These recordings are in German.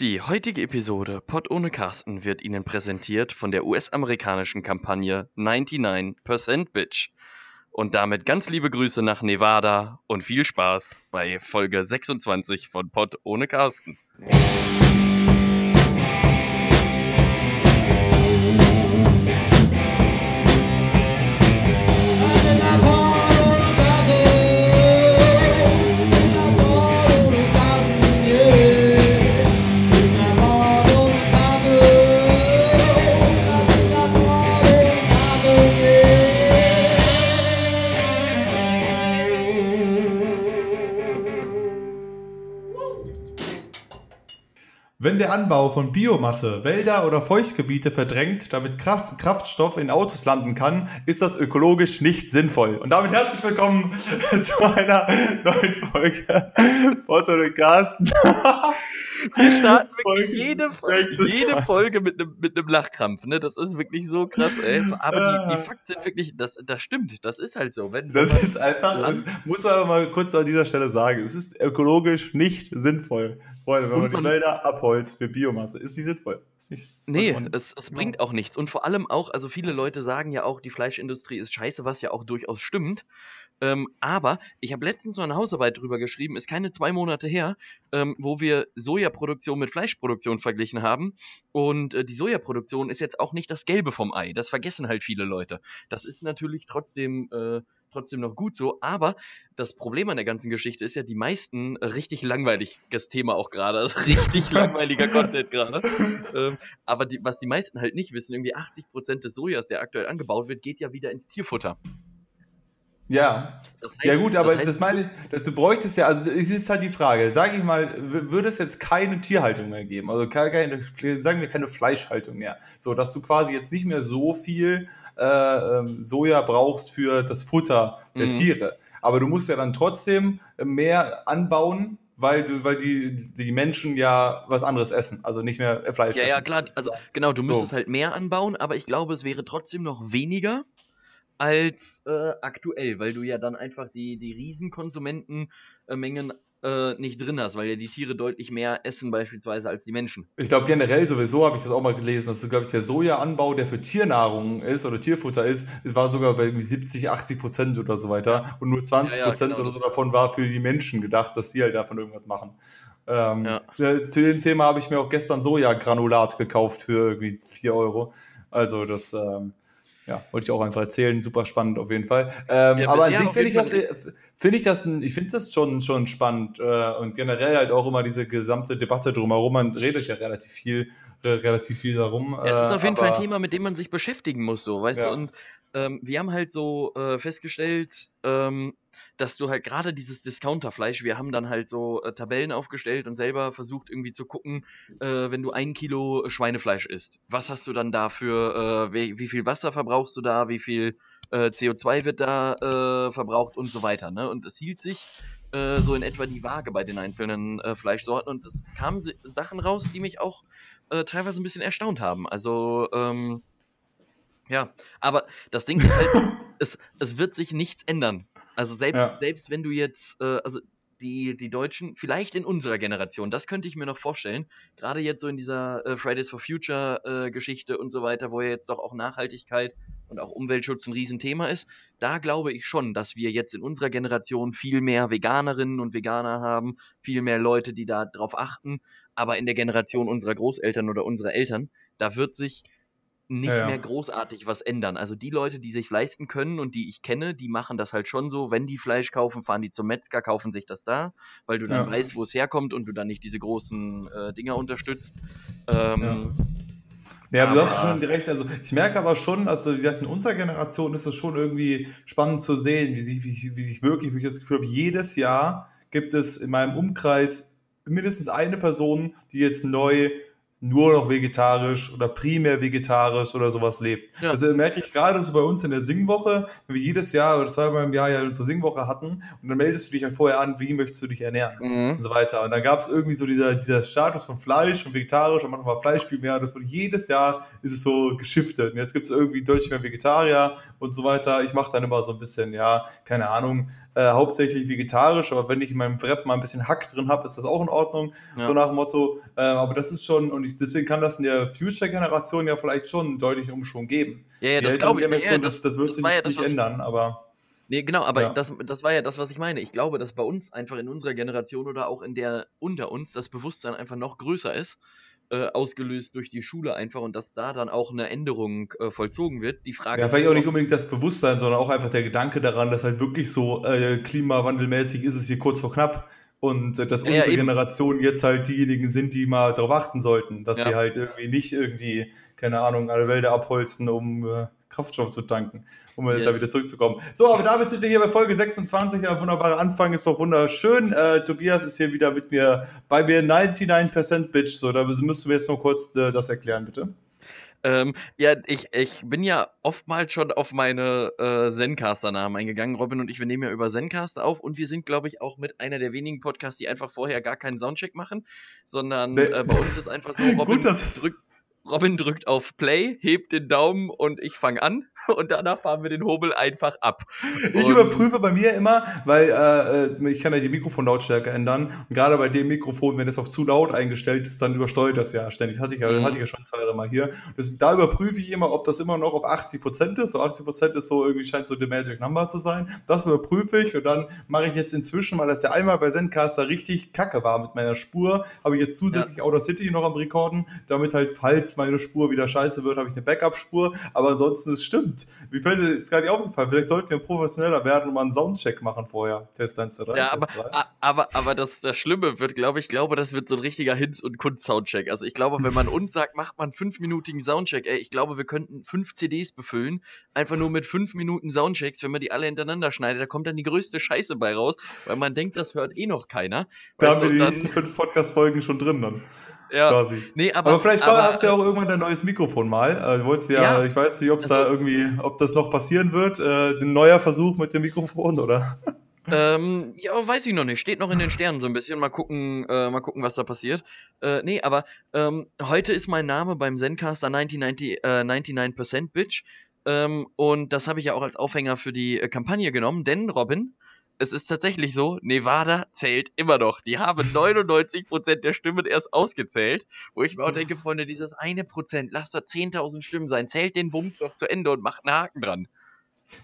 Die heutige Episode Pod ohne Carsten wird Ihnen präsentiert von der US-amerikanischen Kampagne 99% Bitch. Und damit ganz liebe Grüße nach Nevada und viel Spaß bei Folge 26 von Pod ohne Carsten. Anbau von Biomasse Wälder oder Feuchtgebiete verdrängt, damit Kraft, Kraftstoff in Autos landen kann, ist das ökologisch nicht sinnvoll. Und damit herzlich willkommen zu einer neuen Folge Otto und Carsten. Wir starten wirklich jede, jede Folge mit einem mit Lachkrampf, ne? Das ist wirklich so krass, ey. Aber die, die Fakten sind wirklich, das, das stimmt, das ist halt so. Wenn, das ist einfach, Land, muss man aber mal kurz an dieser Stelle sagen, es ist ökologisch nicht sinnvoll. Freunde, wenn man, man die Wälder abholzt für Biomasse, ist die sinnvoll. Ist nicht nee, es, es bringt auch nichts. Und vor allem auch, also viele Leute sagen ja auch, die Fleischindustrie ist scheiße, was ja auch durchaus stimmt. Ähm, aber ich habe letztens noch eine Hausarbeit drüber geschrieben, ist keine zwei Monate her, ähm, wo wir Sojaproduktion mit Fleischproduktion verglichen haben. Und äh, die Sojaproduktion ist jetzt auch nicht das Gelbe vom Ei. Das vergessen halt viele Leute. Das ist natürlich trotzdem. Äh, trotzdem noch gut so, aber das Problem an der ganzen Geschichte ist ja, die meisten, äh, richtig langweiliges Thema auch gerade, also richtig langweiliger Content gerade, ähm, aber die, was die meisten halt nicht wissen, irgendwie 80% des Sojas, der aktuell angebaut wird, geht ja wieder ins Tierfutter. Ja. Das heißt, ja gut, aber das, heißt, das meine dass du bräuchtest ja, also es ist halt die Frage, sage ich mal, würde es jetzt keine Tierhaltung mehr geben, also keine, sagen wir keine Fleischhaltung mehr, so dass du quasi jetzt nicht mehr so viel äh, ähm, Soja brauchst für das Futter der mhm. Tiere, aber du musst ja dann trotzdem mehr anbauen, weil du, weil die, die Menschen ja was anderes essen, also nicht mehr Fleisch ja, essen. Ja, klar, also genau, du müsstest so. halt mehr anbauen, aber ich glaube, es wäre trotzdem noch weniger als äh, aktuell, weil du ja dann einfach die, die Riesenkonsumentenmengen äh, nicht drin hast, weil ja die Tiere deutlich mehr essen beispielsweise als die Menschen. Ich glaube generell sowieso habe ich das auch mal gelesen, dass glaube ich der Sojaanbau, der für Tiernahrung ist oder Tierfutter ist, war sogar bei 70, 80 Prozent oder so weiter und nur 20 Prozent ja, ja, genau oder so davon war für die Menschen gedacht, dass sie halt davon irgendwas machen. Ähm, ja. Zu dem Thema habe ich mir auch gestern Sojagranulat gekauft für irgendwie 4 Euro. Also das ähm, ja, wollte ich auch einfach erzählen. Super spannend auf jeden Fall. Ähm, ja, aber an sich finde ich, das, find ich das, ich finde das schon, schon spannend äh, und generell halt auch immer diese gesamte Debatte drumherum. Man redet ja relativ viel, äh, relativ viel darum. Ja, es ist auf jeden aber, Fall ein Thema, mit dem man sich beschäftigen muss, so, weißt ja. du? Und ähm, wir haben halt so äh, festgestellt, ähm, dass du halt gerade dieses Discounterfleisch, wir haben dann halt so äh, Tabellen aufgestellt und selber versucht irgendwie zu gucken, äh, wenn du ein Kilo Schweinefleisch isst, was hast du dann dafür, äh, wie, wie, viel Wasser verbrauchst du da, wie viel äh, CO2 wird da äh, verbraucht und so weiter. Ne? Und es hielt sich äh, so in etwa die Waage bei den einzelnen Fleischsorten und es kamen Sachen raus, die mich auch teilweise ein bisschen erstaunt haben. Also, ähm, ja, aber das Ding ist halt, es, es wird sich nichts ändern. Also selbst, ja. selbst wenn du jetzt, äh, also die, die Deutschen, vielleicht in unserer Generation, das könnte ich mir noch vorstellen, gerade jetzt so in dieser äh, Fridays for Future äh, Geschichte und so weiter, wo ja jetzt doch auch Nachhaltigkeit und auch Umweltschutz ein Riesenthema ist, da glaube ich schon, dass wir jetzt in unserer Generation viel mehr Veganerinnen und Veganer haben, viel mehr Leute, die da drauf achten, aber in der Generation unserer Großeltern oder unserer Eltern, da wird sich nicht ja, ja. mehr großartig was ändern. Also die Leute, die sich leisten können und die ich kenne, die machen das halt schon so, wenn die Fleisch kaufen, fahren die zum Metzger, kaufen sich das da, weil du dann ja. weißt, wo es herkommt und du dann nicht diese großen äh, Dinger unterstützt. Ähm, ja, aber du hast schon recht. Also ich merke aber schon, also wie gesagt, in unserer Generation ist es schon irgendwie spannend zu sehen, wie sich, wie, wie sich wirklich, wie ich das Gefühl habe, jedes Jahr gibt es in meinem Umkreis mindestens eine Person, die jetzt neu nur noch vegetarisch oder primär vegetarisch oder sowas lebt. Ja. Also merke ich gerade so bei uns in der Singwoche, wenn wir jedes Jahr oder zweimal im Jahr ja unsere Singwoche hatten und dann meldest du dich ja vorher an, wie möchtest du dich ernähren mhm. und so weiter. Und dann gab es irgendwie so dieser, dieser Status von Fleisch und vegetarisch und manchmal war Fleisch viel mehr. Das wurde jedes Jahr ist es so geschiftet. Und jetzt gibt es irgendwie deutlich mehr Vegetarier und so weiter. Ich mache dann immer so ein bisschen, ja, keine Ahnung, äh, hauptsächlich vegetarisch, aber wenn ich in meinem Wrap mal ein bisschen Hack drin habe, ist das auch in Ordnung, ja. so nach dem Motto. Äh, aber das ist schon, und ich, deswegen kann das in der Future-Generation ja vielleicht schon einen deutlichen Umschwung geben. Ja, ja, das glaube ich. Ja, das, das, wird das sich nicht das, ändern, aber. Nee, genau, aber ja. das, das war ja das, was ich meine. Ich glaube, dass bei uns einfach in unserer Generation oder auch in der unter uns das Bewusstsein einfach noch größer ist äh, ausgelöst durch die Schule einfach und dass da dann auch eine Änderung äh, vollzogen wird. Die Frage ja, vielleicht auch nicht unbedingt das Bewusstsein, sondern auch einfach der Gedanke daran, dass halt wirklich so äh, klimawandelmäßig ist es hier kurz vor knapp und äh, dass unsere ja, Generation jetzt halt diejenigen sind, die mal darauf achten sollten, dass ja. sie halt irgendwie nicht irgendwie, keine Ahnung, alle Wälder abholzen, um äh, Kraftstoff zu tanken, um yes. da wieder zurückzukommen. So, aber damit sind wir hier bei Folge 26. Ein wunderbarer Anfang, ist doch wunderschön. Äh, Tobias ist hier wieder mit mir bei mir 99% Bitch. So, da müssen wir jetzt noch kurz äh, das erklären, bitte. Ähm, ja, ich, ich bin ja oftmals schon auf meine äh, Zencaster-Namen eingegangen. Robin und ich, wir nehmen ja über Zencaster auf und wir sind, glaube ich, auch mit einer der wenigen Podcasts, die einfach vorher gar keinen Soundcheck machen, sondern nee. äh, bei uns ist einfach so, Robin Gut, drückt Robin drückt auf Play, hebt den Daumen und ich fange an und danach fahren wir den Hobel einfach ab. Ich und überprüfe bei mir immer, weil äh, ich kann ja die Mikrofonlautstärke ändern und gerade bei dem Mikrofon, wenn es auf zu laut eingestellt ist, dann übersteuert das ja ständig. Hatte ich ja, mhm. hatte ich ja schon zwei, drei Mal hier. Das, da überprüfe ich immer, ob das immer noch auf 80% ist. So 80% ist so irgendwie scheint so die Magic Number zu sein. Das überprüfe ich und dann mache ich jetzt inzwischen, weil das ja einmal bei Zencaster richtig kacke war mit meiner Spur, habe ich jetzt zusätzlich ja. Outer City noch am Rekorden, damit halt, falls meine Spur wieder scheiße wird, habe ich eine Backup-Spur. Aber ansonsten, es stimmt. Wie fällt dir, ist gar nicht aufgefallen, vielleicht sollten wir professioneller werden und mal einen Soundcheck machen vorher. Test 1, 2, 3. Ja, aber, aber, aber das, das Schlimme wird, glaube ich, glaube, das wird so ein richtiger Hinz- und Kunst-Soundcheck. Also ich glaube, wenn man uns sagt, macht man einen fünfminütigen Soundcheck, ey, ich glaube, wir könnten fünf CDs befüllen, einfach nur mit fünf Minuten Soundchecks, wenn man die alle hintereinander schneidet, da kommt dann die größte Scheiße bei raus, weil man denkt, das hört eh noch keiner. Da haben wir die nächsten fünf Podcast-Folgen schon drin dann. Ja. Quasi. Nee, aber, aber vielleicht aber, hast du ja auch irgendwann dein neues Mikrofon mal. Äh, du wolltest ja, ja, ich weiß nicht, ob es also, da irgendwie, ob das noch passieren wird, äh, ein neuer Versuch mit dem Mikrofon, oder? Ähm, ja, weiß ich noch nicht. Steht noch in den Sternen so ein bisschen. Mal gucken, äh, mal gucken, was da passiert. Äh, nee, aber ähm, heute ist mein Name beim Zencaster 99, äh, 99% Bitch. Ähm, und das habe ich ja auch als Aufhänger für die äh, Kampagne genommen, denn Robin, es ist tatsächlich so, Nevada zählt immer noch. Die haben 99% der Stimmen erst ausgezählt, wo ich mir auch denke, Freunde, dieses eine Prozent, lasst da 10.000 Stimmen sein, zählt den Bums doch zu Ende und macht einen Haken dran.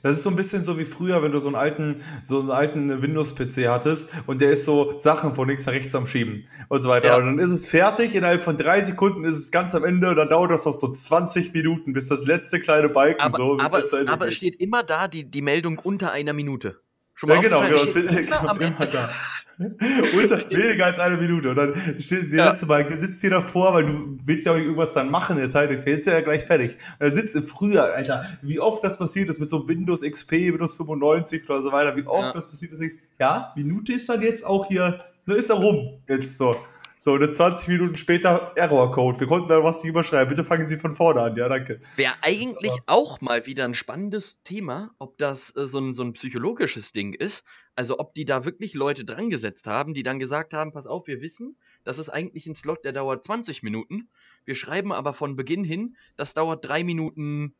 Das ist so ein bisschen so wie früher, wenn du so einen alten, so einen alten Windows-PC hattest und der ist so Sachen von links nach rechts am Schieben und so weiter. Ja. Und dann ist es fertig, innerhalb von drei Sekunden ist es ganz am Ende und dann dauert das noch so 20 Minuten, bis das letzte kleine Balken aber, so aber, aber es steht immer da die, die Meldung unter einer Minute. Schon mal ja, genau, genau. Genau immer da. Unter, weniger als eine Minute. Und dann steht der ja. letzte Mal, sitzt hier davor, weil du willst ja auch irgendwas dann machen in der Zeit. Jetzt ist ja gleich fertig. Und dann sitzt du früher, Alter, wie oft das passiert ist mit so Windows XP, Windows 95 oder so weiter, wie oft ja. das passiert ist, ja, Minute ist dann jetzt auch hier, da ist er rum. Jetzt so. So, eine 20 Minuten später Error-Code. Wir konnten da was nicht überschreiben. Bitte fangen Sie von vorne an. Ja, danke. Wäre eigentlich Aber auch mal wieder ein spannendes Thema, ob das äh, so, ein, so ein psychologisches Ding ist. Also, ob die da wirklich Leute dran gesetzt haben, die dann gesagt haben: Pass auf, wir wissen, das ist eigentlich ein Slot, der dauert 20 Minuten. Wir schreiben aber von Beginn hin, das dauert 3 Minuten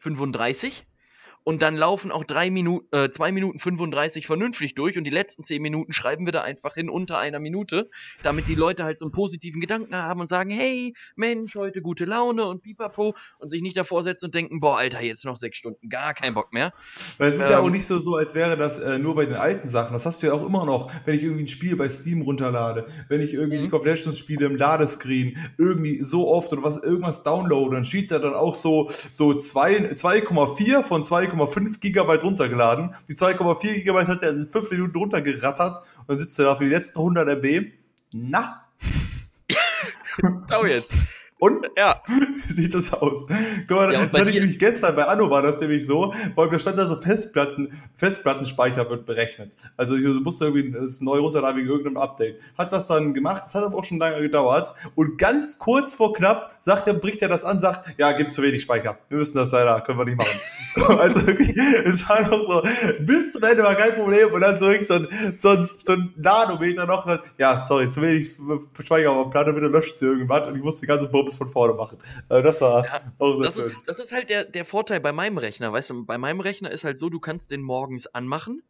35 und dann laufen auch drei Minuten, äh, 2 Minuten 35 vernünftig durch und die letzten 10 Minuten schreiben wir da einfach hin unter einer Minute, damit die Leute halt so einen positiven Gedanken haben und sagen, hey, Mensch, heute gute Laune und pipapo und sich nicht davor setzen und denken, boah, Alter, jetzt noch sechs Stunden, gar kein Bock mehr. Weil es ist ähm, ja auch nicht so, so, als wäre das äh, nur bei den alten Sachen. Das hast du ja auch immer noch, wenn ich irgendwie ein Spiel bei Steam runterlade, wenn ich irgendwie mhm. League of Legends spiele im Ladescreen, irgendwie so oft oder was irgendwas downloade, dann steht da dann auch so, so 2,4 von 2, 2,5 Gigabyte runtergeladen. Die 2,4 Gigabyte hat er in 5 Minuten runtergerattert und dann sitzt er da für die letzten 100 MB. Na? Schau jetzt. Und ja. sieht das aus. Guck mal, ja, das hatte ich nämlich gestern, bei Anno war das nämlich so, weil da stand da so Festplatten, Festplattenspeicher wird berechnet. Also du musst irgendwie das neu runterladen wegen irgendeinem Update. Hat das dann gemacht, das hat aber auch schon lange gedauert. Und ganz kurz vor knapp sagt er, bricht er das an, sagt, ja, gibt zu wenig Speicher. Wir müssen das leider, können wir nicht machen. so, also wirklich, es war noch so, bis zum Ende war kein Problem und dann so ein, so ein, so ein Nanometer noch, ja, sorry, zu wenig Speicher auf der Platte, bitte löscht sie irgendwas und ich musste die ganze Bums alles von vorne machen. Also das war ja, auch sehr das schön. Ist, das ist halt der, der Vorteil bei meinem Rechner. Weißt du, bei meinem Rechner ist halt so, du kannst den morgens anmachen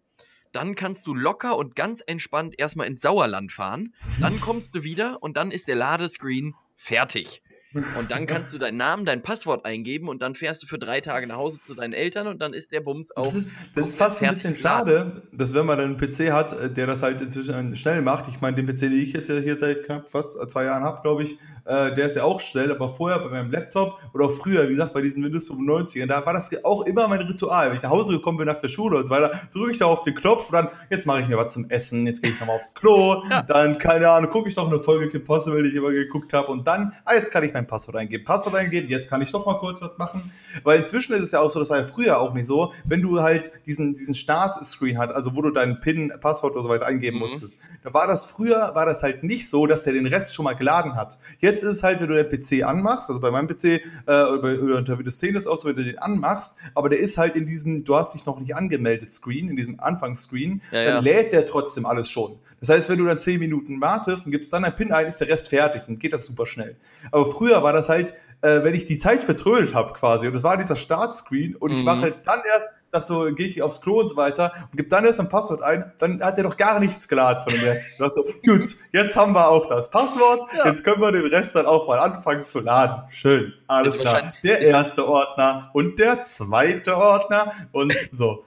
dann kannst du locker und ganz entspannt erstmal ins Sauerland fahren. Dann kommst du wieder und dann ist der Ladescreen fertig. Und dann kannst du deinen Namen, dein Passwort eingeben und dann fährst du für drei Tage nach Hause zu deinen Eltern und dann ist der Bums auch. Das ist, das ist fast ein bisschen schade, dass wenn man dann einen PC hat, äh, der das halt inzwischen schnell macht. Ich meine, den PC, den ich jetzt hier seit knapp fast zwei Jahren habe, glaube ich, äh, der ist ja auch schnell, aber vorher bei meinem Laptop oder auch früher, wie gesagt, bei diesen Windows 95ern, da war das auch immer mein Ritual. Wenn ich nach Hause gekommen bin nach der Schule und so weiter, drücke ich da auf den Knopf und dann, jetzt mache ich mir was zum Essen, jetzt gehe ich nochmal aufs Klo, ja. dann, keine Ahnung, gucke ich noch eine Folge Kim Possible, die ich immer geguckt habe und dann, ah, jetzt kann ich mein Passwort eingeben. Passwort eingeben, jetzt kann ich doch mal kurz was machen. Weil inzwischen ist es ja auch so, das war ja früher auch nicht so, wenn du halt diesen, diesen Start-Screen hat, also wo du deinen PIN, Passwort und so weiter eingeben mhm. musstest, da war das früher, war das halt nicht so, dass der den Rest schon mal geladen hat. Jetzt ist es halt, wenn du den PC anmachst, also bei meinem PC äh, oder, bei, oder unter Windows 10 ist auch so, wenn du den anmachst, aber der ist halt in diesem, du hast dich noch nicht angemeldet Screen, in diesem Anfangsscreen, ja, dann ja. lädt der trotzdem alles schon. Das heißt, wenn du dann 10 Minuten wartest und gibst dann ein PIN ein, ist der Rest fertig, dann geht das super schnell. Aber früher war das halt, äh, wenn ich die Zeit vertrödelt habe quasi. Und das war dieser Startscreen und mhm. ich mache dann erst, das so, gehe ich aufs Klo und so weiter und gebe dann erst ein Passwort ein, dann hat er doch gar nichts geladen von dem Rest. so, gut, jetzt haben wir auch das Passwort, ja. jetzt können wir den Rest dann auch mal anfangen zu laden. Schön, alles klar. Der erste Ordner und der zweite Ordner und so.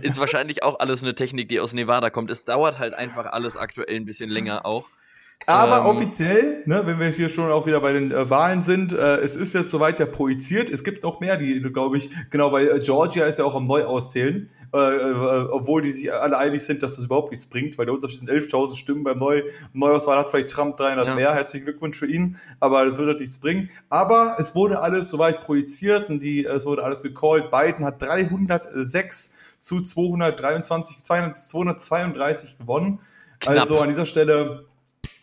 Ist wahrscheinlich auch alles eine Technik, die aus Nevada kommt. Es dauert halt einfach alles aktuell ein bisschen länger auch. Aber ähm, offiziell, ne, wenn wir hier schon auch wieder bei den äh, Wahlen sind, äh, es ist jetzt soweit ja projiziert. Es gibt noch mehr, die, glaube ich, genau, weil äh, Georgia ist ja auch am Neuauszählen, äh, äh, obwohl die sich alle einig sind, dass das überhaupt nichts bringt, weil der Unterschied sind 11.000 Stimmen beim Neu Neuauswahl hat vielleicht Trump 300 ja. mehr. Herzlichen Glückwunsch für ihn, aber das wird halt nichts bringen. Aber es wurde alles soweit projiziert und die, es wurde alles gecallt. Biden hat 306 zu 223, 232 gewonnen. Knapp. Also an dieser Stelle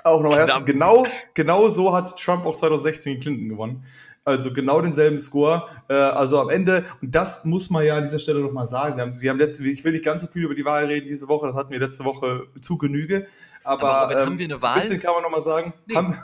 auch nochmal herzlich. Genau, genau so hat Trump auch 2016 Clinton gewonnen. Also genau denselben Score. Äh, also am Ende, und das muss man ja an dieser Stelle nochmal sagen. Wir haben, wir haben letzte, ich will nicht ganz so viel über die Wahl reden diese Woche, das hatten wir letzte Woche zu Genüge. Aber, aber, aber ähm, haben wir eine Wahl? Ein bisschen kann man nochmal sagen. Nee. Haben,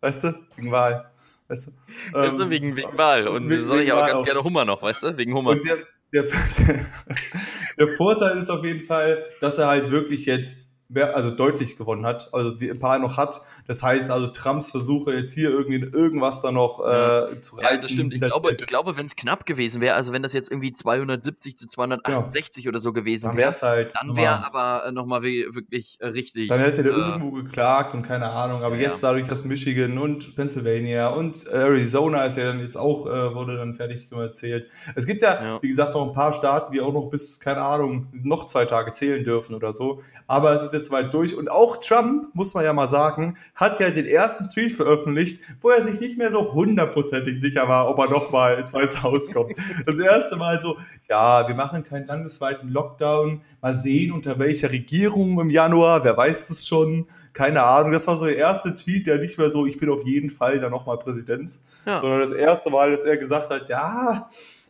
weißt du, wegen Wahl. Weißt du, ähm, weißt du wegen, wegen Wahl. Und wegen, soll ich aber ganz auch. gerne Hummer noch, weißt du? Wegen Hummer. Der, der, der Vorteil ist auf jeden Fall, dass er halt wirklich jetzt also deutlich gewonnen hat, also die ein paar noch hat. Das heißt also Trumps Versuche jetzt hier irgendwie irgendwas da noch äh, zu reißen. Ja, das stimmt. Ich glaube, ich glaube, wenn es knapp gewesen wäre, also wenn das jetzt irgendwie 270 zu 268 ja. oder so gewesen wäre, halt dann wäre aber äh, nochmal wirklich richtig. Dann hätte der äh, irgendwo geklagt und keine Ahnung. Aber ja. jetzt dadurch, dass Michigan und Pennsylvania und Arizona ist ja dann jetzt auch äh, wurde dann fertig erzählt. Es gibt ja, ja, wie gesagt, noch ein paar Staaten, die auch noch bis keine Ahnung noch zwei Tage zählen dürfen oder so. Aber es ist jetzt weit durch. Und auch Trump, muss man ja mal sagen, hat ja den ersten Tweet veröffentlicht, wo er sich nicht mehr so hundertprozentig sicher war, ob er nochmal ins Weiße Haus kommt. Das erste Mal so, ja, wir machen keinen landesweiten Lockdown. Mal sehen, unter welcher Regierung im Januar, wer weiß es schon. Keine Ahnung, das war so der erste Tweet, der nicht mehr so, ich bin auf jeden Fall dann nochmal Präsident, ja. sondern das erste Mal, dass er gesagt hat, ja,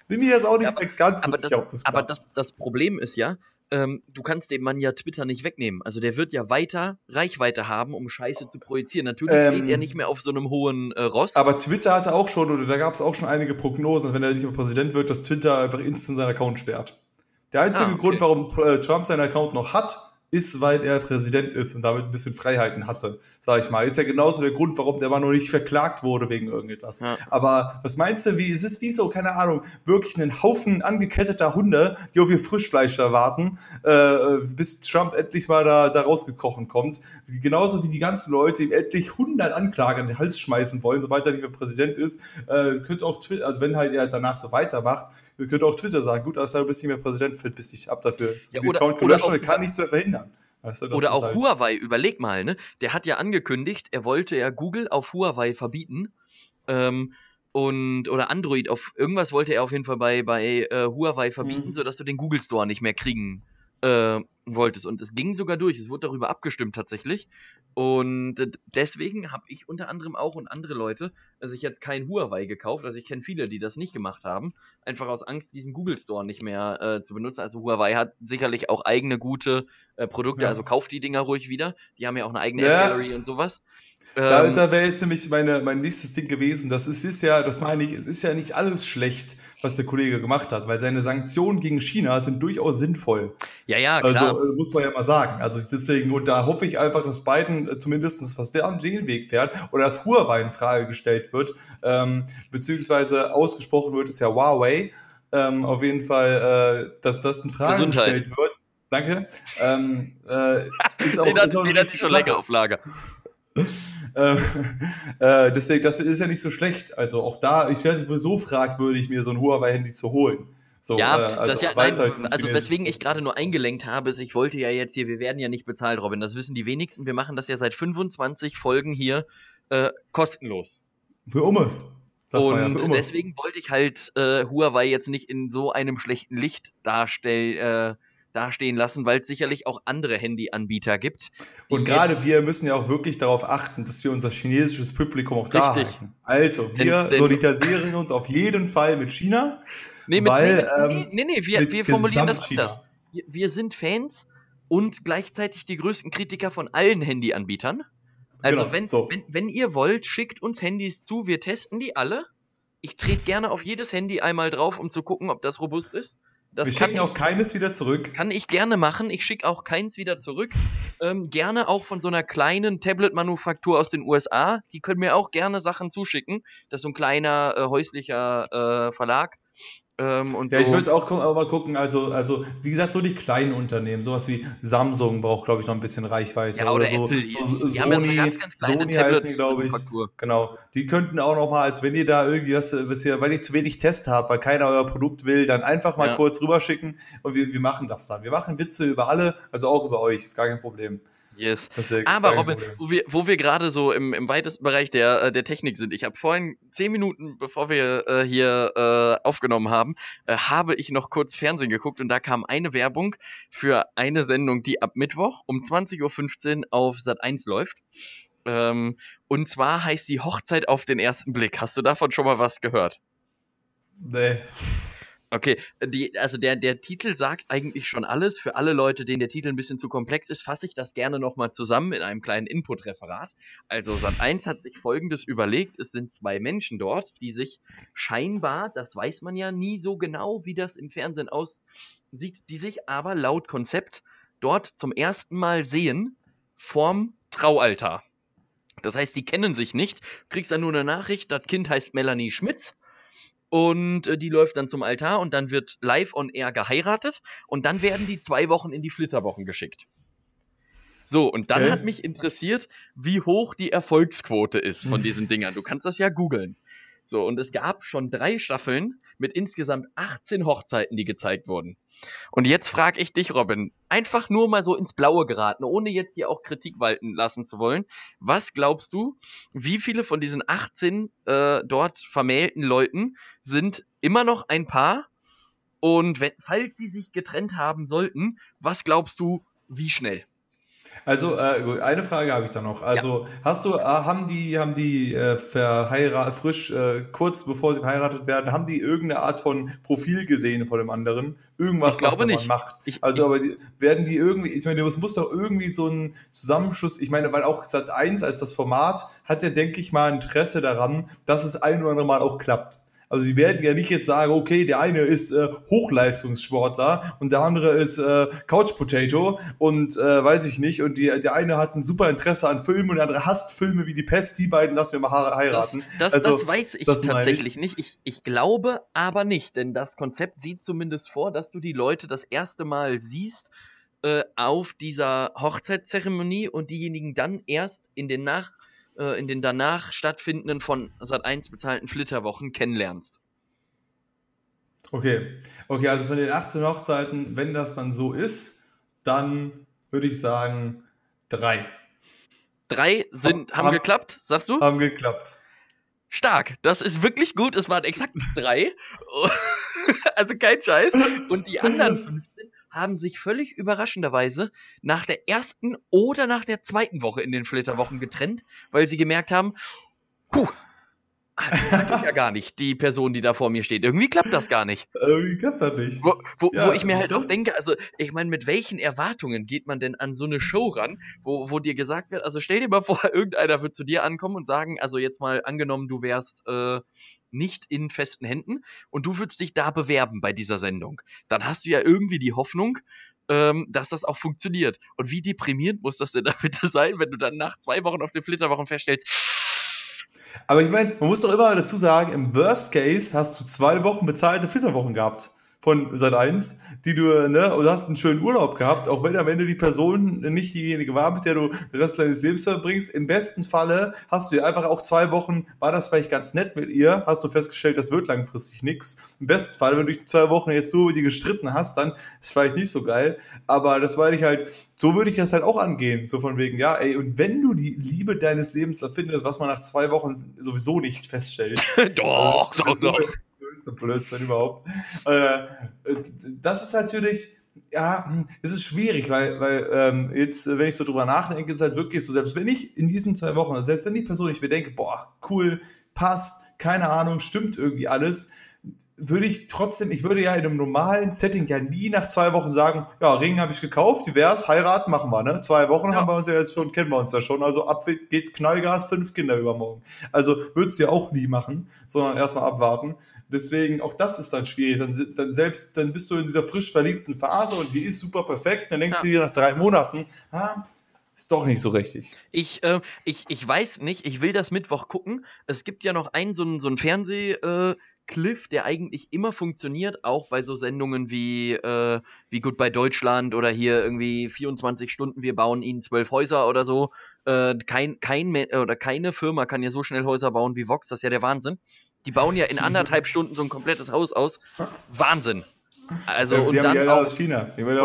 bin mir jetzt auch nicht ja, aber, ganz so sicher, das, ob das klappt. Aber das, das Problem ist ja, ähm, du kannst dem Mann ja Twitter nicht wegnehmen. Also der wird ja weiter Reichweite haben, um Scheiße zu projizieren. Natürlich ähm, steht er nicht mehr auf so einem hohen äh, Ross. Aber Twitter hatte auch schon, oder da gab es auch schon einige Prognosen, wenn er nicht mehr Präsident wird, dass Twitter einfach instant seinen Account sperrt. Der einzige ah, okay. Grund, warum äh, Trump seinen Account noch hat, ist, weil er Präsident ist und damit ein bisschen Freiheiten hatte, sage ich mal. Ist ja genauso der Grund, warum der Mann noch nicht verklagt wurde wegen irgendetwas. Ja. Aber was meinst du, wie, es ist wie so, keine Ahnung, wirklich einen Haufen angeketteter Hunde, die auf ihr Frischfleisch erwarten, äh, bis Trump endlich mal da, da rausgekrochen kommt. Genauso wie die ganzen Leute ihm endlich 100 Anklagen in den Hals schmeißen wollen, sobald er nicht mehr Präsident ist, äh, könnte auch Twitter, also wenn halt er danach so weitermacht, könnte auch Twitter sagen, gut, also du bist nicht mehr Präsident, bist dich ab dafür. Ja, oder, Account gelöscht oder kann nichts mehr verhindern. Weißt du, oder auch halt Huawei, überleg mal, ne? Der hat ja angekündigt, er wollte ja Google auf Huawei verbieten. Ähm, und oder Android auf irgendwas wollte er auf jeden Fall bei, bei äh, Huawei verbieten, mhm. sodass du den Google Store nicht mehr kriegen äh, wolltest. Und es ging sogar durch. Es wurde darüber abgestimmt tatsächlich. Und deswegen habe ich unter anderem auch und andere Leute sich jetzt kein Huawei gekauft. Also ich kenne viele, die das nicht gemacht haben. Einfach aus Angst, diesen Google Store nicht mehr äh, zu benutzen. Also Huawei hat sicherlich auch eigene gute äh, Produkte. Ja. Also kauft die Dinger ruhig wieder. Die haben ja auch eine eigene ja. App Gallery und sowas. Da, ähm, da wäre jetzt nämlich meine, mein nächstes Ding gewesen. Das ist, ist ja, das meine ich, es ist ja nicht alles schlecht, was der Kollege gemacht hat, weil seine Sanktionen gegen China sind durchaus sinnvoll. Ja, ja, also, klar. Also muss man ja mal sagen. Also deswegen, und da hoffe ich einfach, dass Biden äh, zumindest, was der am den Weg fährt, oder dass Huawei in Frage gestellt wird, ähm, beziehungsweise ausgesprochen wird, ist ja Huawei. Ähm, auf jeden Fall, äh, dass das in Frage Gesundheit. gestellt wird. Danke. Ähm, äh, ist auch, den ist auch den hat schon länger auf Lager. Äh, äh, deswegen, das ist ja nicht so schlecht. Also auch da, ich wäre so fragwürdig, mir so ein Huawei-Handy zu holen. So, ja, äh, also, ja nein, halt also weswegen ich gerade nur eingelenkt habe, ist, ich wollte ja jetzt hier, wir werden ja nicht bezahlt, Robin, das wissen die wenigsten. Wir machen das ja seit 25 Folgen hier äh, kostenlos. Für Umme. Und ja, deswegen wollte ich halt äh, Huawei jetzt nicht in so einem schlechten Licht darstellen, äh, dastehen lassen, weil es sicherlich auch andere Handyanbieter gibt. Und gerade wir müssen ja auch wirklich darauf achten, dass wir unser chinesisches Publikum auch da halten. Also, wir denn, denn, solidarisieren uns auf jeden Fall mit China. Nee, mit, weil, nee, ähm, nee, nee, nee, wir, wir formulieren das anders. Wir, wir sind Fans und gleichzeitig die größten Kritiker von allen Handyanbietern. Also genau, wenn, so. wenn, wenn ihr wollt, schickt uns Handys zu, wir testen die alle. Ich trete gerne auf jedes Handy einmal drauf, um zu gucken, ob das robust ist. Das Wir schicken ich, auch keines wieder zurück. Kann ich gerne machen. Ich schicke auch keins wieder zurück. Ähm, gerne auch von so einer kleinen Tablet-Manufaktur aus den USA. Die können mir auch gerne Sachen zuschicken. Das ist so ein kleiner äh, häuslicher äh, Verlag. Ähm, ja, so. ich würde auch mal gucken, also, also wie gesagt, so die kleinen Unternehmen, sowas wie Samsung braucht, glaube ich, noch ein bisschen Reichweite. Ja, oder, oder so, Apple, so, so Sony, ja ganz, ganz Sony heißen glaube ich. Genau. Die könnten auch noch mal, als wenn ihr da irgendwie was, was ihr, weil ihr zu wenig Test habt, weil keiner euer Produkt will, dann einfach mal ja. kurz rüberschicken und wir, wir machen das dann. Wir machen Witze über alle, also auch über euch, ist gar kein Problem. Yes. Aber Robin, wo wir, wo wir gerade so im, im weitesten Bereich der, äh, der Technik sind, ich habe vorhin zehn Minuten, bevor wir äh, hier äh, aufgenommen haben, äh, habe ich noch kurz Fernsehen geguckt und da kam eine Werbung für eine Sendung, die ab Mittwoch um 20.15 Uhr auf Sat 1 läuft. Ähm, und zwar heißt die Hochzeit auf den ersten Blick. Hast du davon schon mal was gehört? Nee. Okay, die, also der, der Titel sagt eigentlich schon alles. Für alle Leute, denen der Titel ein bisschen zu komplex ist, fasse ich das gerne nochmal zusammen in einem kleinen Input-Referat. Also Sat1 hat sich folgendes überlegt. Es sind zwei Menschen dort, die sich scheinbar, das weiß man ja nie so genau, wie das im Fernsehen aussieht, die sich aber laut Konzept dort zum ersten Mal sehen vorm Traualtar. Das heißt, die kennen sich nicht. Kriegst dann nur eine Nachricht, das Kind heißt Melanie Schmitz und äh, die läuft dann zum Altar und dann wird live on air geheiratet und dann werden die zwei Wochen in die Flitterwochen geschickt. So, und dann okay. hat mich interessiert, wie hoch die Erfolgsquote ist von diesen Dingern. Du kannst das ja googeln. So, und es gab schon drei Staffeln mit insgesamt 18 Hochzeiten, die gezeigt wurden. Und jetzt frage ich dich, Robin, einfach nur mal so ins Blaue geraten, ohne jetzt hier auch Kritik walten lassen zu wollen. Was glaubst du, wie viele von diesen 18 äh, dort vermählten Leuten sind immer noch ein Paar? Und wenn, falls sie sich getrennt haben sollten, was glaubst du, wie schnell? Also äh, eine Frage habe ich da noch. Also ja. hast du, äh, haben die, haben die äh, verheiratet, frisch, äh, kurz bevor sie verheiratet werden, haben die irgendeine Art von Profil gesehen von dem anderen? Irgendwas, was man nicht. macht? Ich, also ich, aber die, werden die irgendwie, ich meine, es muss doch irgendwie so ein Zusammenschluss, ich meine, weil auch Sat 1 als das Format hat ja, denke ich mal, Interesse daran, dass es ein oder andere Mal auch klappt. Also sie werden ja nicht jetzt sagen, okay, der eine ist äh, Hochleistungssportler und der andere ist äh, Couch Potato und äh, weiß ich nicht. Und die, der eine hat ein super Interesse an Filmen und der andere hasst Filme wie die Pest. Die beiden lassen wir mal heiraten. Das, das, also, das weiß ich das tatsächlich ich. nicht. Ich, ich glaube aber nicht, denn das Konzept sieht zumindest vor, dass du die Leute das erste Mal siehst äh, auf dieser Hochzeitszeremonie und diejenigen dann erst in den Nach äh, in den danach stattfindenden von Sat 1 bezahlten Flitterwochen kennenlernst. Okay. Okay, also von den 18 Hochzeiten, wenn das dann so ist, dann würde ich sagen drei. Drei sind, haben, haben geklappt, sagst du? Haben geklappt. Stark, das ist wirklich gut. Es waren exakt drei. also kein Scheiß. Und die anderen 15 haben sich völlig überraschenderweise nach der ersten oder nach der zweiten Woche in den Flitterwochen getrennt, weil sie gemerkt haben, puh, Ah, mag ich ja gar nicht, die Person, die da vor mir steht. Irgendwie klappt das gar nicht. Irgendwie klappt das nicht. Wo, wo, ja, wo ich mir halt auch denke, also ich meine, mit welchen Erwartungen geht man denn an so eine Show ran, wo, wo dir gesagt wird, also stell dir mal vor, irgendeiner wird zu dir ankommen und sagen, also jetzt mal angenommen, du wärst äh, nicht in festen Händen und du würdest dich da bewerben bei dieser Sendung. Dann hast du ja irgendwie die Hoffnung, ähm, dass das auch funktioniert. Und wie deprimierend muss das denn da bitte sein, wenn du dann nach zwei Wochen auf den Flitterwochen feststellst, aber ich meine, man muss doch immer dazu sagen, im Worst Case hast du zwei Wochen bezahlte Flitterwochen gehabt von Sat 1, die du, ne, und hast einen schönen Urlaub gehabt, auch wenn am Ende die Person nicht diejenige war, mit der du den Rest deines Lebens verbringst. Im besten Falle hast du ja einfach auch zwei Wochen, war das vielleicht ganz nett mit ihr, hast du festgestellt, das wird langfristig nichts. Im besten Fall, wenn du dich zwei Wochen jetzt so mit ihr gestritten hast, dann ist vielleicht nicht so geil. Aber das war ich halt, so würde ich das halt auch angehen. So von wegen, ja, ey, und wenn du die Liebe deines Lebens erfindest, was man nach zwei Wochen sowieso nicht feststellt. doch, doch, doch größte Blödsinn überhaupt. Äh, das ist natürlich, ja, es ist schwierig, weil, weil ähm, jetzt, wenn ich so drüber nachdenke, ist halt wirklich so, selbst wenn ich in diesen zwei Wochen, selbst wenn ich persönlich mir denke, boah, cool, passt, keine Ahnung, stimmt irgendwie alles, würde ich trotzdem, ich würde ja in einem normalen Setting ja nie nach zwei Wochen sagen, ja, Ring habe ich gekauft, divers, heiraten machen wir, ne? Zwei Wochen ja. haben wir uns ja jetzt schon, kennen wir uns ja schon, also ab geht's Knallgas, fünf Kinder übermorgen. Also würdest du ja auch nie machen, sondern erstmal abwarten. Deswegen, auch das ist dann schwierig. Dann, dann selbst, dann bist du in dieser frisch verliebten Phase und die ist super perfekt, dann denkst ja. du dir nach drei Monaten, ah, ist doch nicht so richtig. Ich, äh, ich, ich weiß nicht, ich will das Mittwoch gucken. Es gibt ja noch einen, so einen, so einen Fernseh- äh, Cliff, der eigentlich immer funktioniert, auch bei so Sendungen wie, äh, wie Goodbye Deutschland oder hier irgendwie 24 Stunden, wir bauen ihnen zwölf Häuser oder so. Äh, kein, kein, oder keine Firma kann ja so schnell Häuser bauen wie Vox, das ist ja der Wahnsinn. Die bauen ja in anderthalb Stunden so ein komplettes Haus aus. Wahnsinn. Also und dann, auch,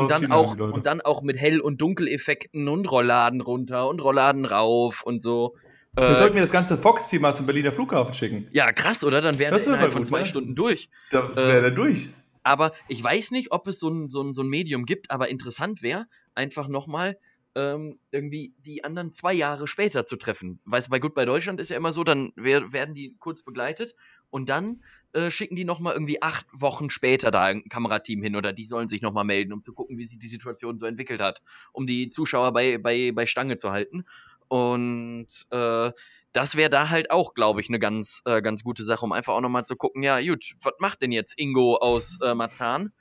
und, dann auch, und dann auch mit Hell- und Dunkeleffekten und Rollladen runter und Rollladen rauf und so. Wir äh, sollten wir das ganze Fox-Team mal zum Berliner Flughafen schicken. Ja, krass, oder? Dann wären wir innerhalb von zwei ne? Stunden durch. Da wäre äh, der durch. Aber ich weiß nicht, ob es so ein, so ein, so ein Medium gibt, aber interessant wäre, einfach nochmal ähm, irgendwie die anderen zwei Jahre später zu treffen. Weißt du, bei Goodbye Deutschland ist ja immer so, dann wär, werden die kurz begleitet und dann äh, schicken die nochmal irgendwie acht Wochen später da ein Kamerateam hin oder die sollen sich nochmal melden, um zu gucken, wie sich die Situation so entwickelt hat, um die Zuschauer bei, bei, bei Stange zu halten. Und äh, das wäre da halt auch, glaube ich, eine ganz, äh, ganz gute Sache, um einfach auch nochmal zu gucken, ja, gut, was macht denn jetzt Ingo aus äh, Marzahn?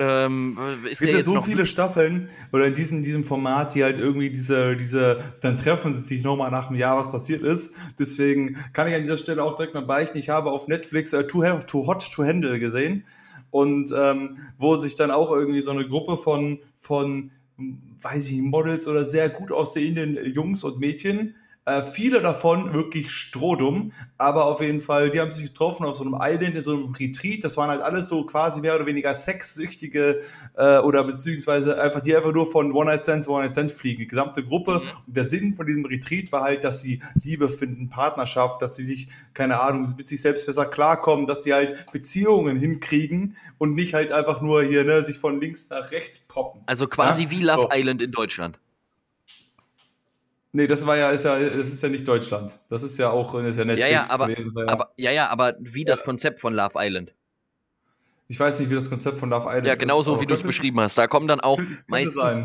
Ähm, es gibt ja so viele Staffeln oder in diesem, diesem Format, die halt irgendwie diese, diese, dann treffen sie sich nochmal nach einem Jahr, was passiert ist. Deswegen kann ich an dieser Stelle auch direkt mal beichten. Ich habe auf Netflix äh, Too, Too Hot to Handle gesehen und ähm, wo sich dann auch irgendwie so eine Gruppe von, von weiß ich, Models oder sehr gut aussehenden Jungs und Mädchen äh, viele davon wirklich strohdumm, aber auf jeden Fall, die haben sich getroffen auf so einem Island, in so einem Retreat. Das waren halt alles so quasi mehr oder weniger sexsüchtige äh, oder beziehungsweise einfach die einfach nur von One Night Stand zu One Night Stand fliegen. Die gesamte Gruppe. Mhm. Und der Sinn von diesem Retreat war halt, dass sie Liebe finden, Partnerschaft, dass sie sich, keine Ahnung, mit sich selbst besser klarkommen, dass sie halt Beziehungen hinkriegen und nicht halt einfach nur hier, ne, sich von links nach rechts poppen. Also quasi ja? wie Love so. Island in Deutschland. Nee, das war ja, ist ja, das ist ja nicht Deutschland. Das ist ja auch, ist ja Netflix ja, ja, aber, gewesen. Ja, aber, ja, ja, aber wie das Konzept von Love Island. Ich weiß nicht, wie das Konzept von Love Island ist. Ja, genauso ist, wie du es beschrieben hast. Da kommen dann auch meistens